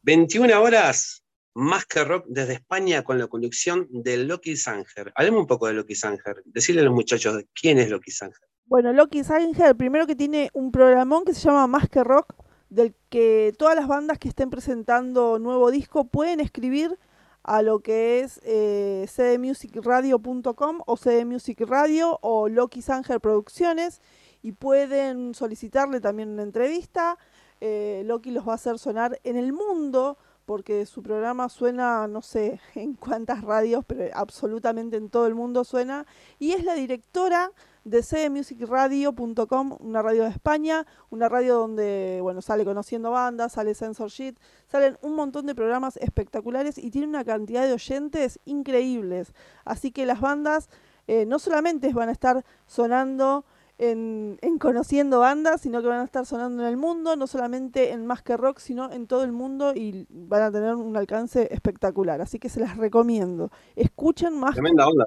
21 horas, más que rock desde España con la conducción de Loki Sanger. Hablemos un poco de Loki Sanger. Decirle a los muchachos quién es Loki Sanger. Bueno, Loki Sanger, primero que tiene un programón que se llama Más que Rock, del que todas las bandas que estén presentando nuevo disco pueden escribir a lo que es eh, cdmusicradio.com o cdmusic radio o Loki Sanger Producciones y pueden solicitarle también una entrevista. Eh, Loki los va a hacer sonar en el mundo porque su programa suena, no sé en cuántas radios, pero absolutamente en todo el mundo suena. Y es la directora de cdmusicradio.com, una radio de España, una radio donde, bueno, sale conociendo bandas, sale Sensor Sheet, salen un montón de programas espectaculares y tiene una cantidad de oyentes increíbles. Así que las bandas eh, no solamente van a estar sonando en, en conociendo bandas, sino que van a estar sonando en el mundo, no solamente en Más que Rock, sino en todo el mundo y van a tener un alcance espectacular. Así que se las recomiendo. Escuchen Más que Tremenda onda.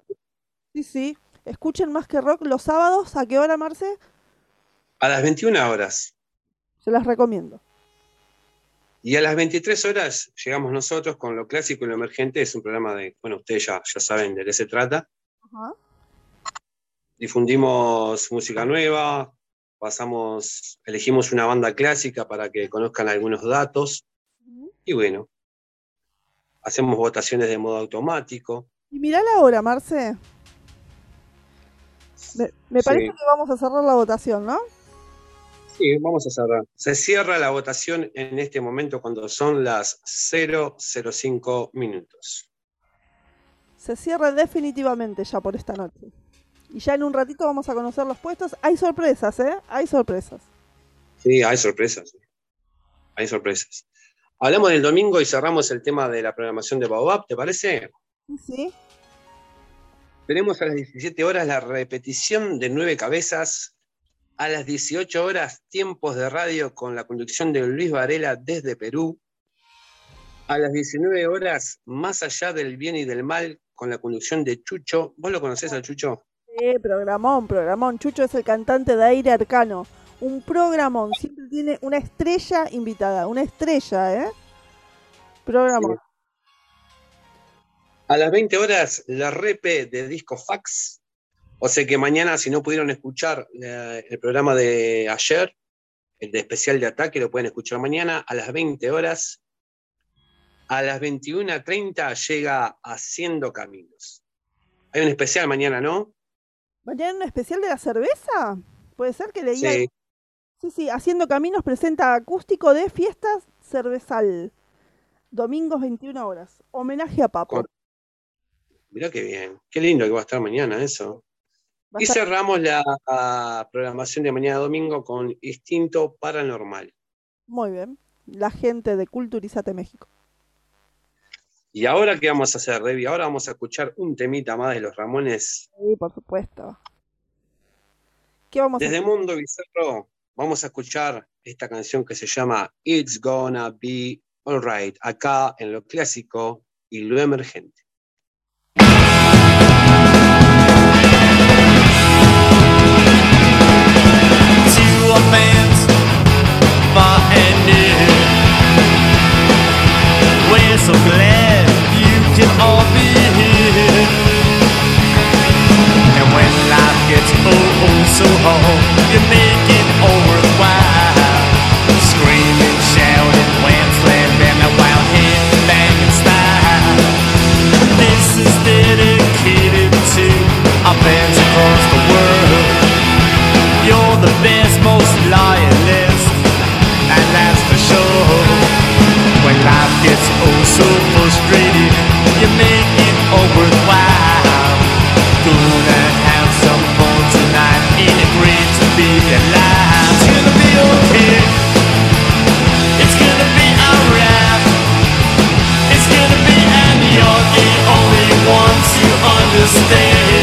Sí, sí. Escuchen más que rock los sábados. ¿A qué hora, Marce? A las 21 horas. Se las recomiendo. Y a las 23 horas llegamos nosotros con lo clásico y lo emergente. Es un programa de, bueno, ustedes ya, ya saben de qué se trata. Ajá. Difundimos música nueva, pasamos, elegimos una banda clásica para que conozcan algunos datos. Y bueno, hacemos votaciones de modo automático. Y mirá la hora, Marce. Me, me Sí. parece que vamos a cerrar la votación, ¿no? Sí, vamos a cerrar. Se cierra la votación en este momento cuando son las 005 minutos. Se cierra definitivamente ya por esta noche. Y ya en un ratito vamos a conocer los puestos. Hay sorpresas, ¿eh? Hay sorpresas. Sí, hay sorpresas. Hay sorpresas. Hablamos del domingo y cerramos el tema de la programación de Baobab, ¿te parece? Sí, sí. Tenemos a las 17 horas la repetición de Nueve Cabezas. A las 18 horas, tiempos de radio con la conducción de Luis Varela desde Perú. A las 19 horas, Más allá del bien y del mal, con la conducción de Chucho. ¿Vos lo conocés al Chucho? Sí, programón, programón. Chucho es el cantante de Aire Arcano. Un programón. Siempre tiene una estrella invitada. Una estrella, ¿eh? Programón. A las 20 horas, la repe de Disco Fax. O sea que mañana, si no pudieron escuchar eh, el programa de ayer, el de especial de ataque, lo pueden escuchar mañana a las 20 horas. A las 21.30 llega Haciendo Caminos. Hay un especial mañana, ¿no? ¿Mañana un especial de la cerveza? ¿Puede ser que leía? Sí. Sí, sí. Haciendo Caminos presenta acústico de fiestas cervezal. Domingos 21 horas. Homenaje a Papo. Mirá qué bien. Qué lindo que va a estar mañana eso. Y cerramos la programación de mañana domingo con Instinto Paranormal. Muy bien. La gente de Culturizate México. ¿Y ahora qué vamos a hacer, Debbie? Ahora vamos a escuchar un temita más de los Ramones. Sí, por supuesto. ¿Qué vamos a Desde hacer? Mundo Bizarro vamos a escuchar esta canción que se llama It's Gonna Be Alright, acá en lo clásico y lo emergente. to our fans far and near. We're so glad you can all be here. And when life gets oh oh so hard, you make it all worthwhile. Head banging style. This is dedicated to our fans across the world. You're the best, most loyalist, gets oh so frustrated, you make it all worthwhile. Gonna have some fun tonight, ain't it great to be alive? It's gonna be okay. It's gonna be alright. It's gonna be, and you're the only one to understand.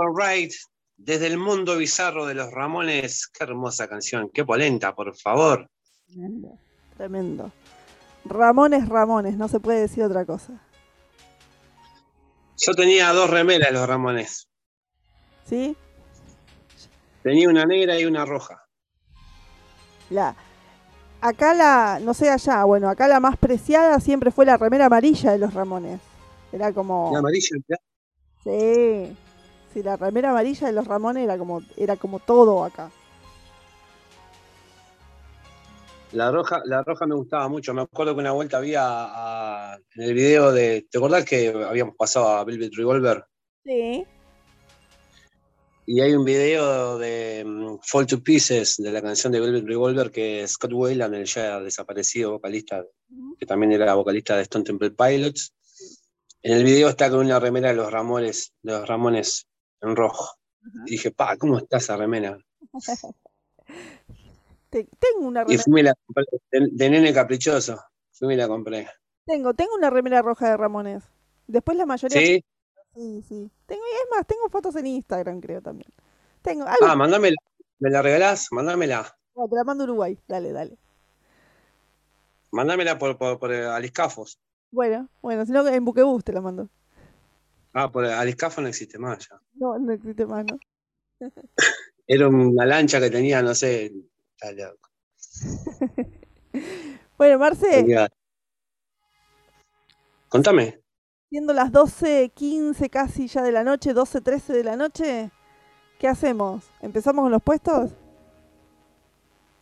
Alright, desde el mundo bizarro de los Ramones. Qué hermosa canción, qué polenta, por favor. Tremendo. Tremendo. Ramones, Ramones, no se puede decir otra cosa. Yo tenía dos remeras de los Ramones. ¿Sí? Tenía una negra y una roja. La, acá la, no sé allá, bueno, acá la más preciada siempre fue la remera amarilla de los Ramones. Era como. La amarilla. Sí. Sí, la remera amarilla de los Ramones era como, era como todo acá. La roja, la roja me gustaba mucho. Me acuerdo que una vuelta había a- en el video de. ¿Te acordás que habíamos pasado a Velvet Revolver? Sí. Y hay un video de mm, Fall to Pieces, de la canción de Velvet Revolver, que Scott Weiland, el ya desaparecido vocalista, que también era vocalista de Stone Temple Pilots, en el video está con una remera de los Ramones, de los Ramones en rojo. Y dije, pa, ¿cómo está esa remera? Te- tengo una remera, fui y me la compré, de, de nene caprichoso. Fui y la compré. tengo, tengo una remera roja de Ramones. Después la mayoría. ¿Sí? Sí, sí. Tengo, y es más, tengo fotos en Instagram, creo también. Tengo, algo, Ah, mándamela. ¿Me la regalás? Mándamela. no, te la mando a Uruguay. Dale, dale. Mándamela por, por, por Aliscafos. Bueno, bueno, si no en Buquebus te la mando. Ah, por Aliscafos no existe más ya. No, no existe más, ¿no? Era una lancha que tenía, no sé. está loco. Bueno, Marce, Tenía- Contame. siendo las 12.15 casi ya de la noche, 12.13 de la noche, ¿qué hacemos? ¿Empezamos con los puestos?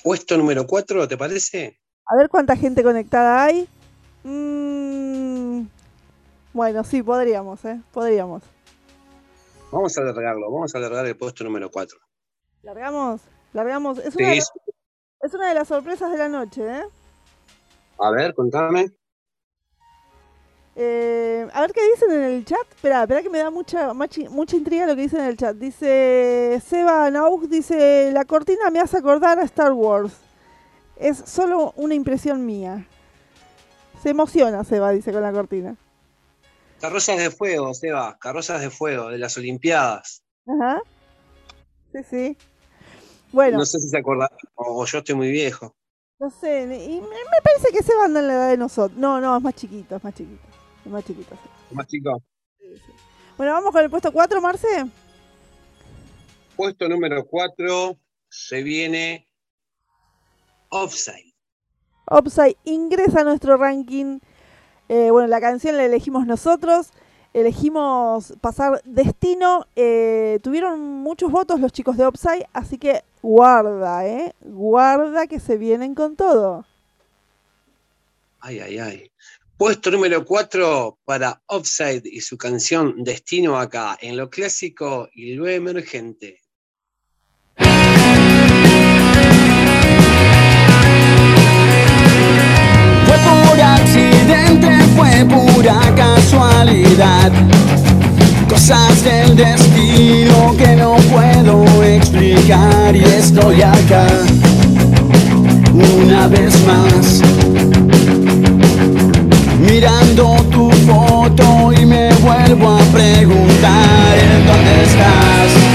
Puesto número 4, ¿te parece? A ver cuánta gente conectada hay. Mm, bueno, sí, podríamos, ¿eh? Podríamos. Vamos a alargarlo, vamos a alargar el puesto número 4. ¿Largamos? ¿Largamos? Es una, de, Sí, la- es una de las sorpresas de la noche, ¿eh? a ver, contame. Eh, a ver qué dicen en el chat. Espera, espera que me da mucha, mucha intriga lo que dicen en el chat. Dice Seba Naug, dice, la cortina me hace acordar a Star Wars. Es solo una impresión mía. Se emociona Seba, dice con la cortina. Carrozas de fuego, Seba, carrozas de fuego, de las Olimpiadas. Ajá. Sí, sí. Bueno, No sé si se acuerdan, o, yo estoy muy viejo. no sé, y me, parece que Seba anda en la edad de nosotros. No, no, es más chiquito, es más chiquito. Es más chiquito. Seba. Más chico. Bueno, vamos con el puesto 4, Marce. Puesto número 4, se viene Offside. Upside ingresa a nuestro ranking. Eh, bueno, la canción la elegimos nosotros. Elegimos pasar Destino. Eh, tuvieron muchos votos los chicos de Upside, así que guarda, ¿eh? Guarda que se vienen con todo. Ay, ay, ay. Puesto número 4 para Offside y su canción Destino acá, en lo clásico y lo emergente. Fue por fue pura casualidad. Cosas del destino que no puedo explicar y estoy acá una vez más. Mirando tu foto y me vuelvo a preguntar en dónde estás.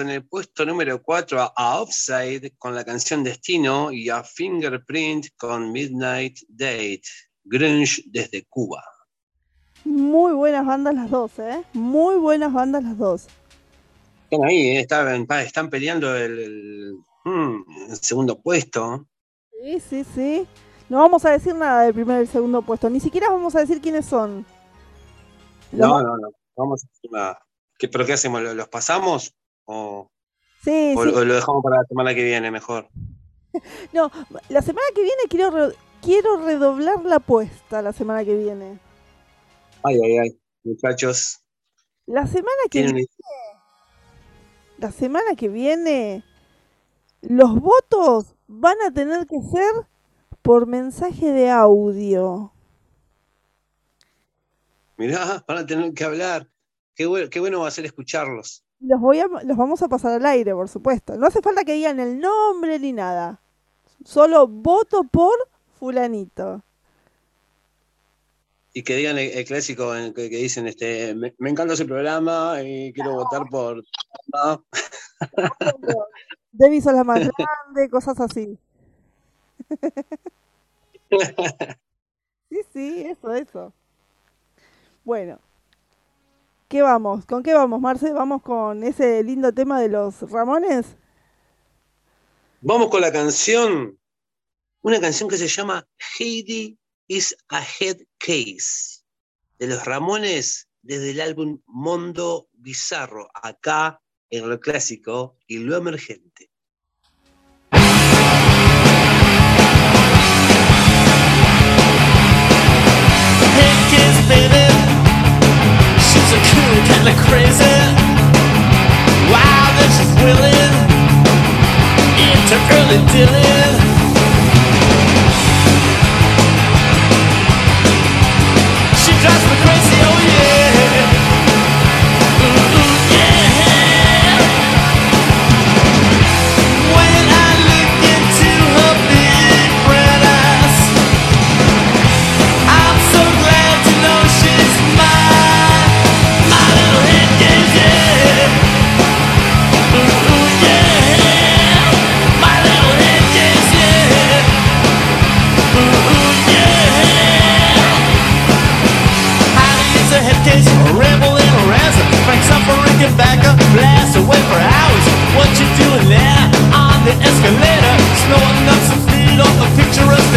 En el puesto número 4 a, a Offside con la canción Destino y a Fingerprint con Midnight Date, Grunge desde Cuba. Muy buenas bandas las dos, ¿eh? Muy buenas bandas las dos. Están ahí, eh, están, están peleando el, el- el segundo puesto. Sí, sí, sí. No vamos a decir nada del primer y el segundo puesto. Ni siquiera vamos a decir quiénes son. Los No, no, no. Vamos a hacer una- ¿Qué- ¿Pero qué hacemos? ¿Lo- ¿Los pasamos? ¿O, Sí, o- sí. o lo dejamos para la semana que viene mejor? No, la semana que viene quiero, re- quiero redoblar la apuesta la semana que viene. Ay, ay, ay. Muchachos, La semana que viene, la semana que viene, los votos van a tener que ser por mensaje de audio. Mirá, van a tener que hablar. Qué bueno, qué bueno va a ser escucharlos. Los voy a, los vamos a pasar al aire, por supuesto. No hace falta que digan el nombre ni nada. Solo voto por fulanito. Y que digan el, el clásico que, que dicen, este, me, me encanta ese programa y quiero votar por... No, Debbie sos la más grande, cosas así. Sí, sí, eso, eso. Bueno. ¿Qué vamos? ¿Con qué vamos, Marce? ¿Vamos con ese lindo tema de los Ramones? Vamos con la canción, una canción que se llama Heidi is a Head Case, de los Ramones desde el álbum Mondo Bizarro, acá en lo clásico y lo emergente. Baby, Like crazy. Wow, willing. Into early. Back up, blast away for hours. What you doing there on the escalator? Snorting up some speed off the picturesque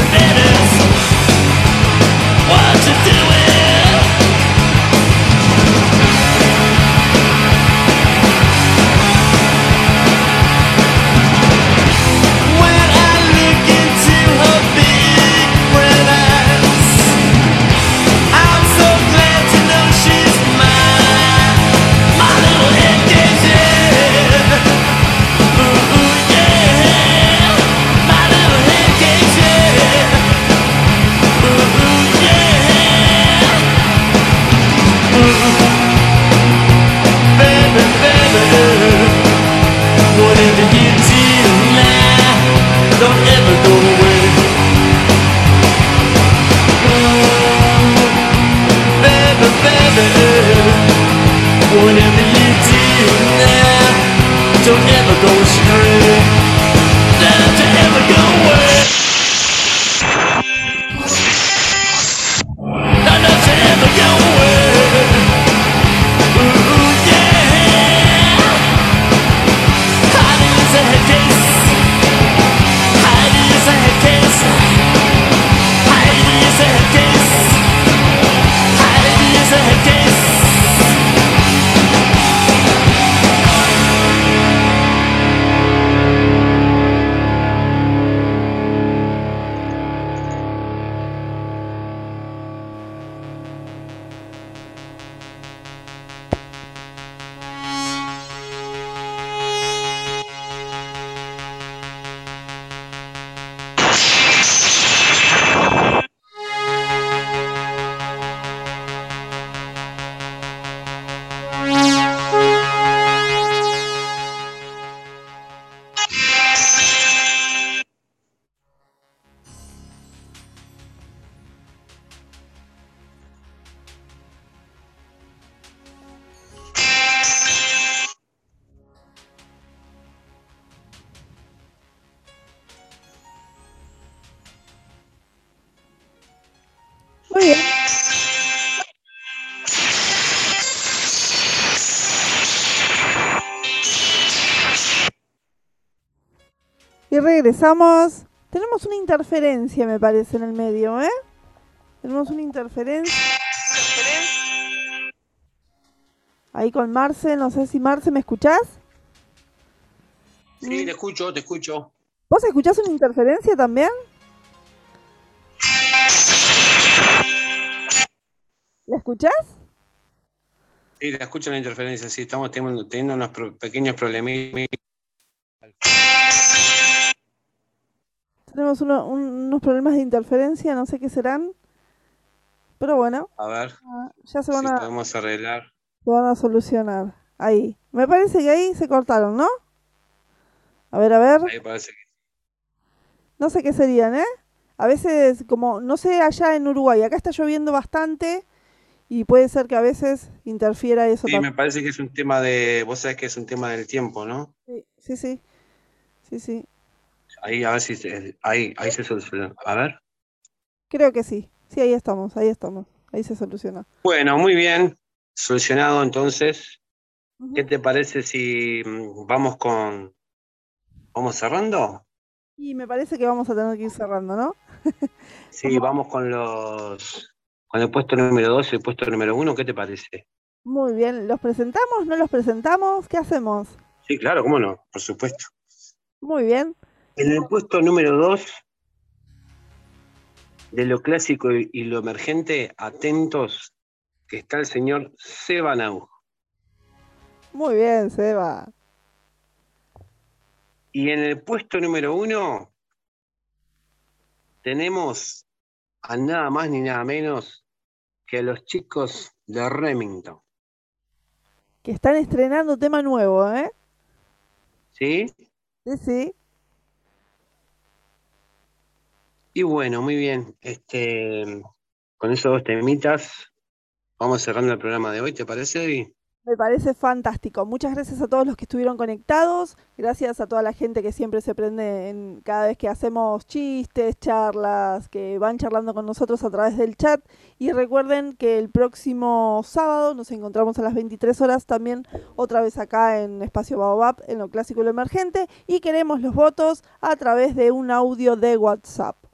regresamos. Tenemos una interferencia, me parece, en el medio, ¿eh? Tenemos una interferencia. Ahí con Marce, no sé si Marce, ¿me escuchás? Sí, te escucho, te escucho. ¿Vos escuchás una interferencia también? ¿La escuchás? Sí, te escucho la interferencia, sí, estamos teniendo, teniendo unos pequeños problemitas. Tenemos uno- un- unos problemas de interferencia, no sé qué serán. Pero bueno, A ver ah, ya se si van, a, podemos arreglar. se van a solucionar. Ahí. Me parece que ahí se cortaron, ¿no? A ver, a ver. Ahí parece que No sé qué serían, ¿eh? A veces, como, no sé allá en Uruguay, acá está lloviendo bastante y puede ser que a veces interfiera eso Sí, también. me parece que es un tema de, vos sabés que es un tema del tiempo, ¿no? Sí, sí, sí. Sí, sí. Ahí, a ver si se, ahí, ahí se soluciona. A ver. Creo que sí. Sí, ahí estamos, ahí estamos. Ahí se soluciona. Bueno, muy bien. Solucionado entonces. ¿Qué te parece si mm, vamos con, vamos cerrando? Y me parece que vamos a tener que ir cerrando, ¿no? Sí, vamos con los, con el puesto número 2 y el puesto número 1, ¿qué te parece? Muy bien. ¿Los presentamos? ¿No los presentamos? ¿Qué hacemos? Sí, claro, cómo no, por supuesto. Muy bien. En el puesto número 2, de lo clásico y lo emergente, atentos, que está el señor Seba Nau. Muy bien, Seba. Y en el puesto número 1, tenemos a nada más ni nada menos que a los chicos de Remington. Que están estrenando tema nuevo, ¿eh? ¿Sí? Sí, sí. Y bueno, muy bien. Este, con esos dos temitas, vamos cerrando el programa de hoy, ¿te parece, Eddie? Me parece fantástico. Muchas gracias a todos los que estuvieron conectados. Gracias a toda la gente que siempre se prende en cada vez que hacemos chistes, charlas, que van charlando con nosotros a través del chat. Y recuerden que el próximo sábado nos encontramos a las 23 horas también otra vez acá en Espacio Baobab, en lo clásico y lo emergente. Y queremos los votos a través de un audio de WhatsApp.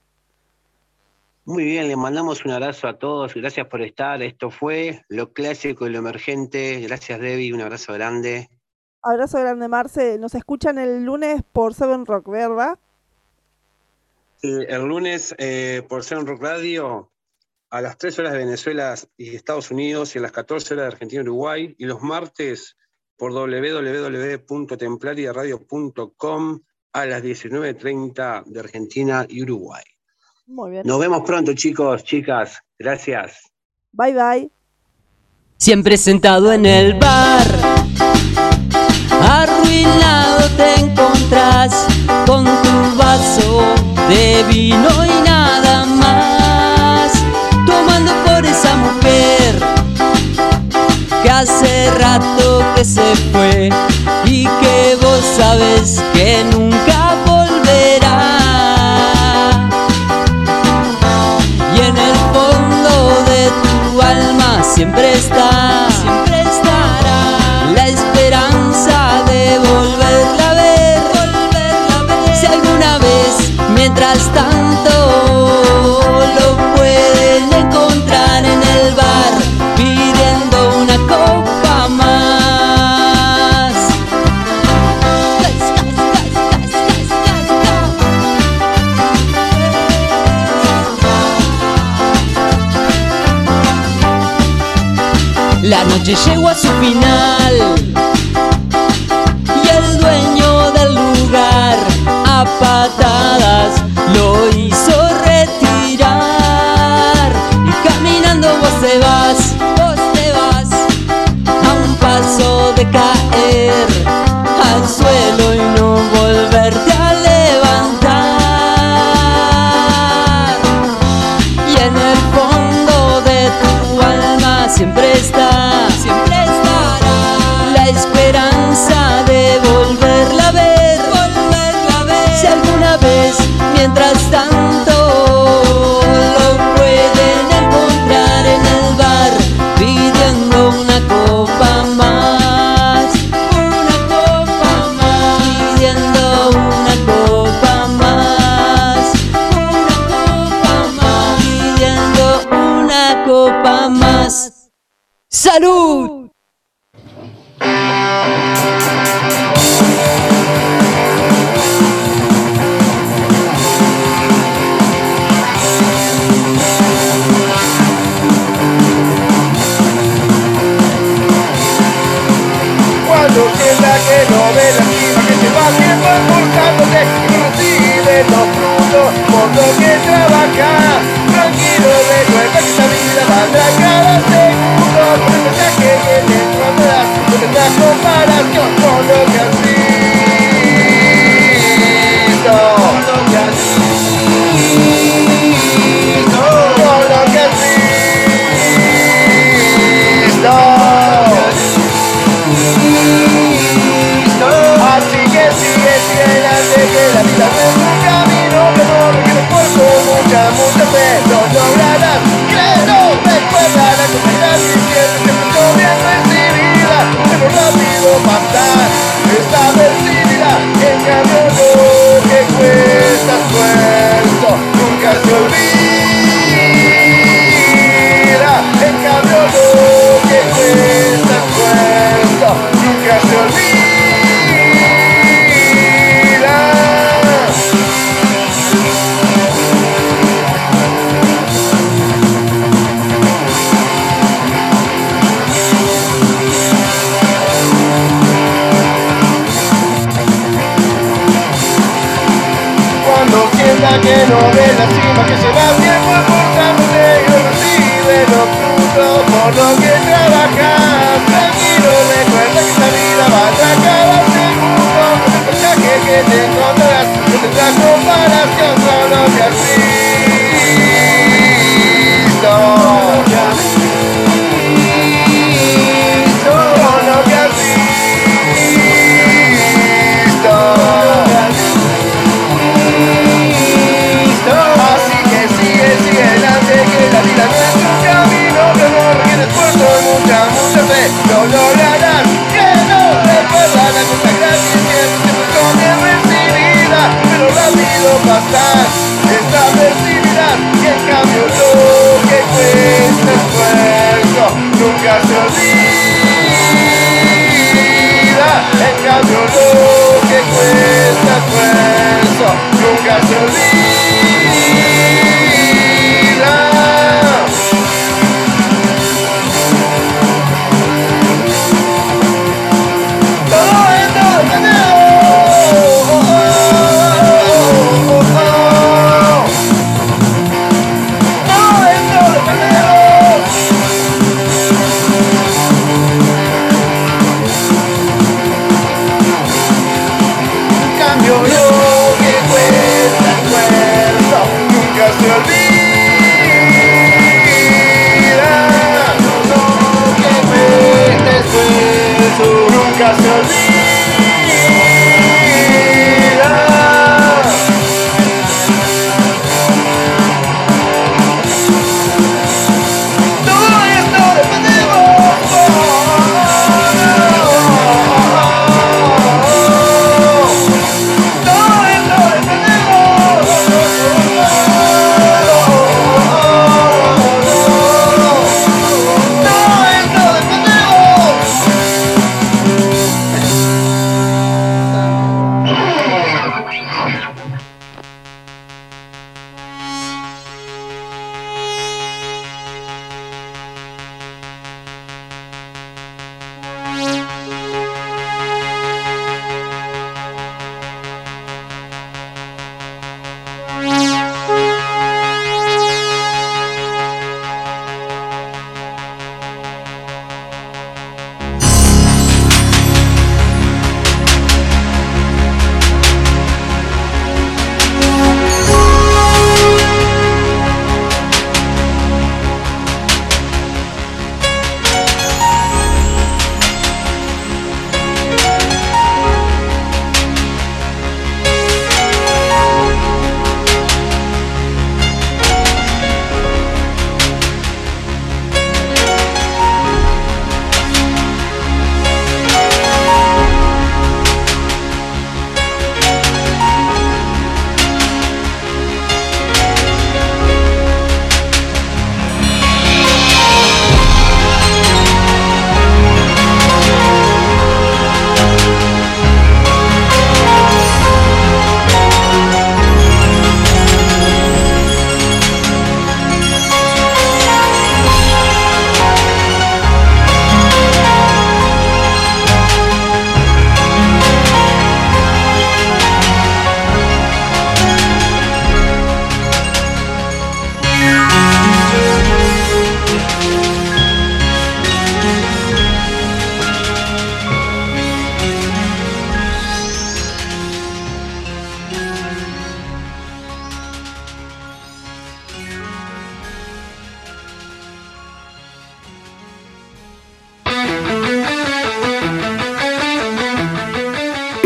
Muy bien, le mandamos un abrazo a todos. Gracias por estar. Esto fue lo clásico y lo emergente. Gracias, Debbie. Un abrazo grande. Abrazo grande, Marce. Nos escuchan el lunes por Seven Rock, ¿verdad? El, el lunes eh, por Ser Rock Radio a las 3 horas de Venezuela y Estados Unidos y a las 14 horas de Argentina y Uruguay. Y los martes por www.templariaradio.com a las 19.30 de Argentina y Uruguay. Muy bien. Nos vemos pronto, chicos, chicas. Gracias. Bye, bye. Siempre sentado en el bar, siempre noche llegó a su final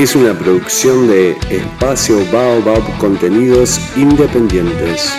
es una producción de Espacio Baobab Contenidos Independientes.